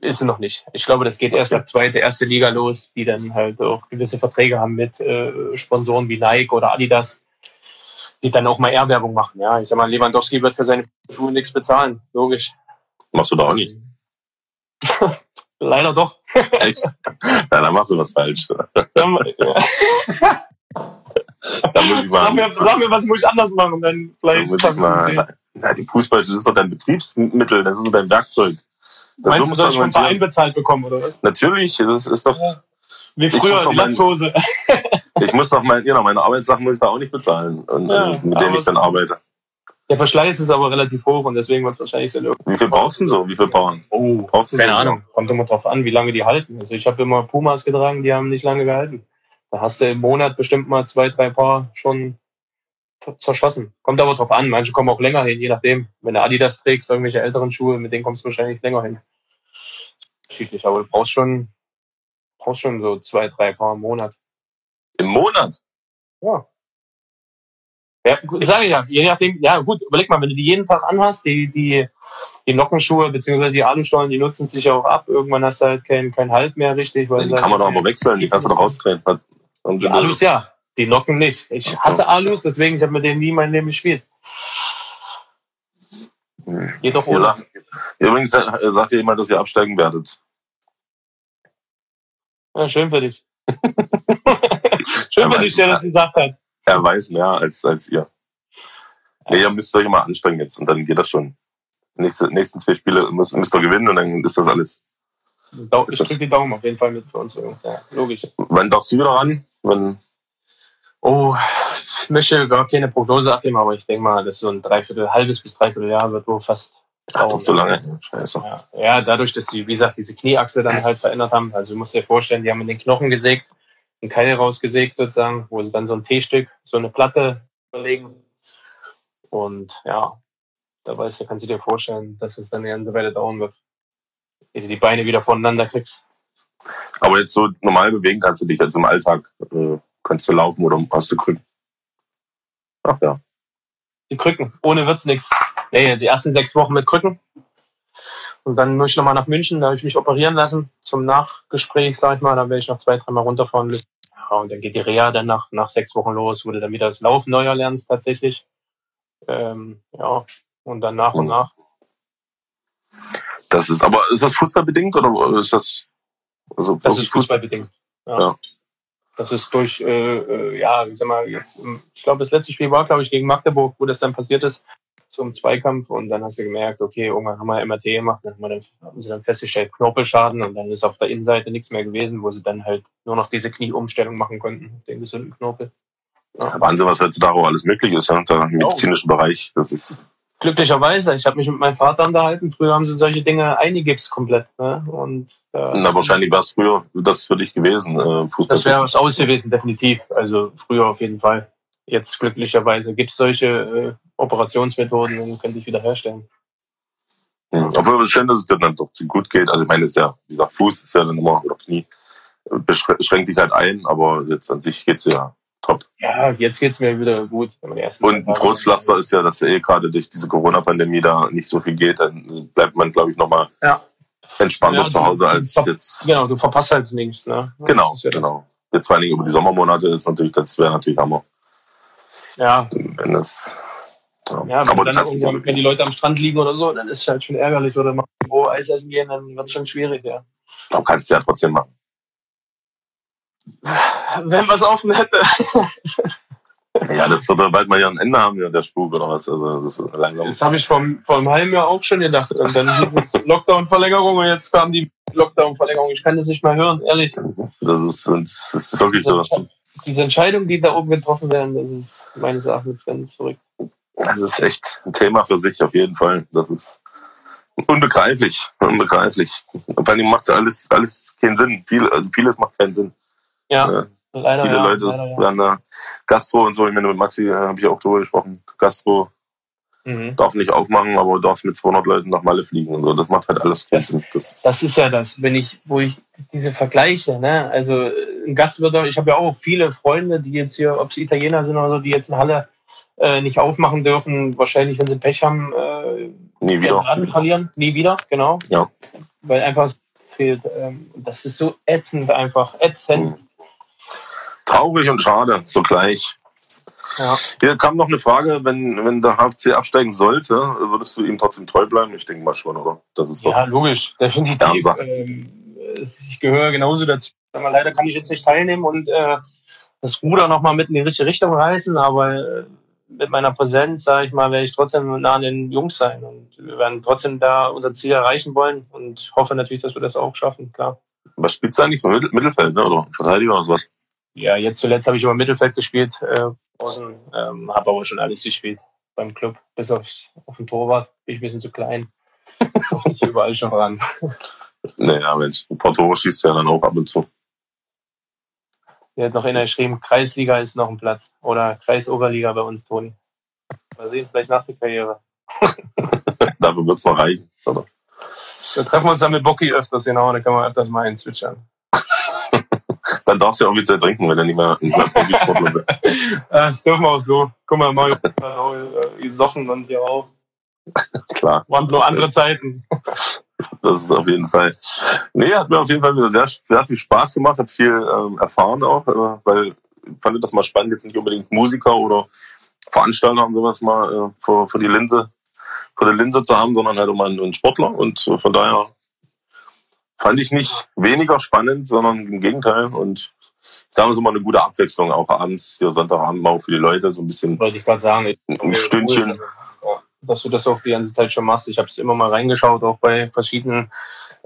ist es noch nicht. Ich glaube, das geht erst ab zweite, erste Liga los, die dann halt auch gewisse Verträge haben mit äh, Sponsoren wie Nike oder Adidas, die dann auch mal Ehrwerbung machen. Ja, ich sag mal, Lewandowski wird für seine Schuhe nichts bezahlen, logisch. Machst du da auch nicht? [laughs] Leider doch. [laughs] Echt? Ja, dann machst du was falsch. [laughs] da muss ich mal. Sag mir, sag mir, was muss ich anders machen? Dann vielleicht. Da muss ich mal, na, die Fußball, das ist doch dein Betriebsmittel, das ist doch dein Werkzeug. Das Meinst du, soll ich vom Verein bezahlt bekommen, oder was? Natürlich, das ist doch... Ja. Wie früher, die Latzhose. [laughs] ich muss doch mein, genau, meine Arbeitssachen muss ich da auch nicht bezahlen, und, ja, mit denen ich dann arbeite. Der Verschleiß ist aber relativ hoch und deswegen wird es wahrscheinlich so Wie viel brauchst du so? Wie viel Bauern? Oh, brauchst du keine so Ahnung. Kommt immer drauf an, wie lange die halten. Also ich habe immer Pumas getragen, die haben nicht lange gehalten. Da hast du im Monat bestimmt mal zwei, drei Paar schon zerschossen. Kommt aber drauf an. Manche kommen auch länger hin, je nachdem. Wenn du Adidas trägst, irgendwelche älteren Schuhe, mit denen kommst du wahrscheinlich länger hin. Unterschiedlich, aber du brauchst schon, brauchst schon so zwei, drei Paar im Monat. Im Monat? Ja. Ja, sage ich ja, je nachdem, ja gut, überleg mal, wenn du die jeden Tag anhast, die, die, die Nockenschuhe bzw. die Alustollen, die nutzen sich ja auch ab. Irgendwann hast du halt keinen kein Halt mehr richtig. Weil die kann man doch aber wechseln, die kannst du doch rausdrehen. Die Alus ja, die Nocken nicht. Ich hasse Alus, deswegen ich habe mit denen nie mein Leben gespielt. Geht doch ohne. Übrigens äh, sagt ihr jemand, dass ihr absteigen werdet. Ja, schön für dich. [laughs] schön für dich, der das gesagt hat. Er weiß mehr als, als ihr. Nee, ihr müsst euch immer anstrengen jetzt und dann geht das schon. Nächste, nächsten zwei Spiele müsst, müsst ihr gewinnen und dann ist das alles. Ich drücke die Daumen auf jeden Fall mit für uns Jungs, ja, logisch. Wann darfst du wieder ran? Wann? Oh, ich möchte gar keine Prognose abgeben, aber ich denke mal, dass so ein Dreiviertel, halbes bis Dreiviertel Jahr wird wohl fast dauern. So lange? Scheiße. Ja. ja, dadurch, dass sie, wie gesagt, diese Knieachse dann halt verändert haben. Also du musst dir vorstellen, die haben in den Knochen gesägt einen Keil rausgesägt sozusagen, wo sie dann so ein T-Stück, so eine Platte verlegen. Und ja, da weißt du, kannst du dir vorstellen, dass es dann eine ganze Weile dauern wird, ehe du die Beine wieder voneinander kriegst. Aber jetzt so normal bewegen kannst du dich, also im Alltag äh, kannst du laufen oder hast du Krücken? Ach ja. Die Krücken, ohne wird's nichts. Nee, die ersten sechs Wochen mit Krücken. Und dann muss ich nochmal nach München, da habe ich mich operieren lassen zum Nachgespräch, sag ich mal. Da werde ich noch zwei, dreimal runterfahren müssen. Ja, und dann geht die Reha dann nach, nach sechs Wochen los, wo du dann wieder das Laufen neu erlernst tatsächlich. Ähm, ja, und dann nach und nach. Das ist, aber ist das fußballbedingt oder ist das? Also das ist fußballbedingt. Ja. ja. Das ist durch, äh, äh, ja, ich sag mal, jetzt, ich glaube, das letzte Spiel war, glaube ich, gegen Magdeburg, wo das dann passiert ist zum Zweikampf und dann hast du gemerkt, okay, irgendwann haben wir MRT gemacht, dann haben, wir dann, haben sie dann festgestellt, Knorpelschaden und dann ist auf der Innenseite nichts mehr gewesen, wo sie dann halt nur noch diese Knieumstellung machen konnten auf den gesunden Knorpel. Ja. Wahnsinn, was heutzutage auch alles möglich ist, ja, der medizinische oh. Bereich, das ist... Glücklicherweise, ich habe mich mit meinem Vater unterhalten, früher haben sie solche Dinge eingegips komplett. Ne? Und, äh, Na, wahrscheinlich war es früher das für dich gewesen, äh, Fußball. Das wäre was aus gewesen, definitiv. Also früher auf jeden Fall. Jetzt glücklicherweise gibt es solche äh, Operationsmethoden und können dich wieder herstellen. Hm. Obwohl es schön, dass es dir dann doch gut geht. Also ich meine, es ist ja, wie gesagt, Fuß ist ja dann immer, oder Knie, beschränkt dich halt ein, aber jetzt an sich geht's ja top. Ja, jetzt geht's mir wieder gut. Und ein Trostpflaster ist ja, dass ja eh gerade durch diese Corona-Pandemie da nicht so viel geht. Dann bleibt man, glaube ich, nochmal ja. entspannter ja, zu Hause als jetzt. Genau, du verpasst halt nichts. Ne? Genau, ja genau. Jetzt vor allen Dingen über die Sommermonate ist natürlich, das wäre natürlich Hammer. Ja. Wenn es ja, wenn, dann wenn die Leute am Strand liegen oder so, dann ist es halt schon ärgerlich. Oder mal Eis essen gehen, dann wird es schon schwierig, ja. Aber kannst du ja trotzdem machen. Wenn man es offen hätte. ja, das wird bald mal ja ein Ende haben, ja, der Spuk oder was. Also, das ist langsam. Das habe ich vor, vor einem halben Jahr auch schon gedacht. Und dann hieß es Lockdown-Verlängerung und jetzt kam die Lockdown-Verlängerung. Ich kann das nicht mehr hören, ehrlich. Das ist, das ist wirklich so. Diese Entscheidungen, die da oben getroffen werden, das ist meines Erachtens ganz verrückt. Das ist echt ein Thema für sich, auf jeden Fall. Das ist unbegreiflich, unbegreiflich. Vor allem macht alles, alles keinen Sinn. Viel, also vieles macht keinen Sinn. Ja, äh, leider, Viele ja, Leute leider, ja. werden da Gastro und so, ich meine, mit Maxi äh, habe ich auch drüber gesprochen. Gastro mhm. darf nicht aufmachen, aber du darfst mit 200 Leuten nach Malle fliegen und so. Das macht halt alles Sinn. Das, das ist ja das, wenn ich, wo ich diese Vergleiche, ne, also ein Gastwirt, ich habe ja auch viele Freunde, die jetzt hier, ob sie Italiener sind oder so, die jetzt in Halle äh, nicht aufmachen dürfen. Wahrscheinlich, wenn sie Pech haben, äh, nie wieder verlieren. Nie wieder, genau. Ja. Weil einfach fehlt. Ähm, das ist so ätzend einfach. Ätzend. Traurig und schade zugleich. Ja. Hier kam noch eine Frage, wenn, wenn der HFC absteigen sollte, würdest du ihm trotzdem treu bleiben? Ich denke mal schon, oder? Das ist ja, logisch, definitiv. Ähm, ich gehöre genauso dazu. Aber leider kann ich jetzt nicht teilnehmen und äh, das Ruder nochmal mit in die richtige Richtung reißen, aber äh, mit meiner Präsenz, sage ich mal, werde ich trotzdem nah an den Jungs sein und wir werden trotzdem da unser Ziel erreichen wollen und hoffe natürlich, dass wir das auch schaffen, klar. Was spielst du eigentlich Mittelfeld, ne? oder Verteidiger oder sowas? Ja, jetzt zuletzt habe ich über Mittelfeld gespielt, äh, außen, ähm, habe aber schon alles gespielt beim Club, bis aufs, auf den Torwart, bin ich ein bisschen zu klein. nicht überall schon ran. [laughs] Naja, Mensch, ein paar Tore schießt ja dann auch ab und zu. Der hat noch einer geschrieben, Kreisliga ist noch ein Platz. Oder Kreisoberliga bei uns, Toni. Mal sehen, vielleicht nach der Karriere. [laughs] Dafür wird es noch reichen, oder? Dann treffen wir uns dann mit Bocky öfters, genau, dann können wir öfters mal einzwitschern. Dann darfst du ja offiziell trinken, wenn du nicht mehr, nicht mehr Profisportler bist. das [laughs] dürfen wir auch so. Guck mal, mal äh, gesoffen und hier auch. [laughs] Klar. Waren nur andere Zeiten. [laughs] Das ist auf jeden Fall. Nee, hat mir auf jeden Fall wieder sehr, sehr viel Spaß gemacht, hat viel ähm, erfahren auch, äh, weil ich fand das mal spannend, jetzt nicht unbedingt Musiker oder Veranstalter und sowas mal äh, vor, vor die Linse, vor der Linse zu haben, sondern halt auch mal einen Sportler. Und äh, von daher fand ich nicht weniger spannend, sondern im Gegenteil. Und ich sage mal, eine gute Abwechslung, auch abends, hier Sonntagabend mal für die Leute, so ein bisschen. Wollte ich gerade sagen. ein Stündchen. Cool dass du das auch die ganze Zeit schon machst. Ich habe es immer mal reingeschaut, auch bei verschiedenen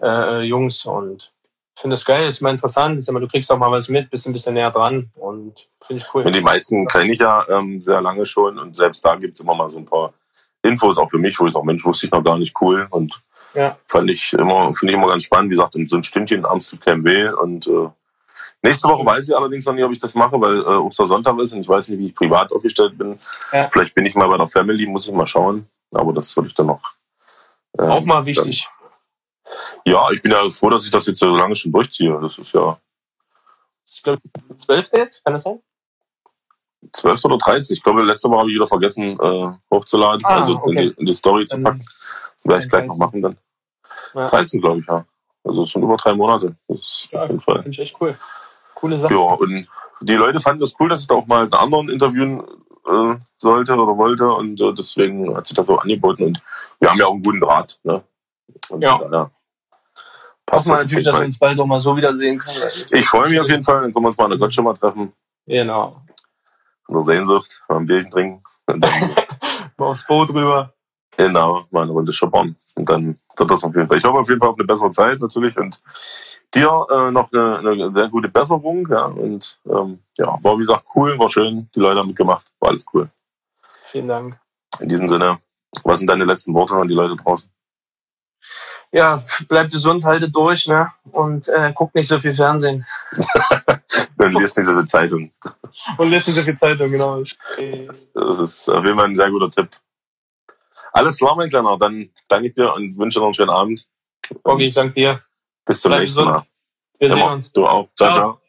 äh, Jungs und finde es geil, ist mal interessant. Ist immer, du kriegst auch mal was mit, bist ein bisschen näher dran und finde ich cool. Und die meisten kenne ich ja ähm, sehr lange schon und selbst da gibt's immer mal so ein paar Infos auch für mich, wo ich sage, Mensch, wusste ich noch gar nicht cool und ja. fand ich immer, finde ich immer ganz spannend. Wie gesagt, so ein Stündchen abends tut keinem weh und äh, Nächste Woche weiß ich allerdings noch nicht, ob ich das mache, weil äh, Ostersonntag ist und ich weiß nicht, wie ich privat aufgestellt bin. Ja. Vielleicht bin ich mal bei der Family, muss ich mal schauen. Aber das würde ich dann noch. Ähm, Auch mal wichtig. Dann, ja, ich bin ja froh, dass ich das jetzt so lange schon durchziehe. Das ist ja. Ich glaube, 12. jetzt, kann das sein? 12. oder 13. Ich glaube, letzte Woche habe ich wieder vergessen äh, hochzuladen, ah, also okay. in, die, in, die, Story zu packen. Werde ich gleich noch machen dann. Ja. 13, glaube ich, ja. Also schon über drei Monate. Das ist ja, auf jeden Fall. Finde ich echt cool coole Sache. Ja, und die Leute fanden das cool, dass ich da auch mal einen anderen interviewen äh, sollte oder wollte und äh, deswegen hat sich das so angeboten und wir haben ja auch einen guten Draht. Ne? Und ja. Daher passt Hoffen wir natürlich, dass wir uns bald auch mal so wiedersehen können. Ich freue mich auf jeden Fall, dann können wir uns mal eine Gott mal treffen. Genau. Unsere Sehnsucht, mal ein Bierchen trinken. [laughs] Und dann mal aufs Boot rüber. Genau, mal eine Runde shoppern. Und dann wird das auf jeden Fall. Ich hoffe auf jeden Fall auf eine bessere Zeit natürlich und dir äh, noch eine, eine sehr gute Besserung. Ja, und ähm, ja, war wie gesagt cool, war schön, die Leute haben mitgemacht, war alles cool. Vielen Dank. In diesem Sinne, was sind deine letzten Worte an die Leute draußen? Ja, bleibt gesund, haltet durch, ne? Und äh, guckt nicht so viel Fernsehen. [laughs] Und liest nicht so viel Zeitung. Und liest nicht so viel Zeitung, genau. Das ist auf jeden Fall ein sehr guter Tipp. Alles klar, mein Kleiner. Dann danke ich dir und wünsche noch einen schönen Abend. Okay, ich danke dir. Bis zum Bleib nächsten Mal. Wir sehen uns. Du auch. ciao. ciao. ciao.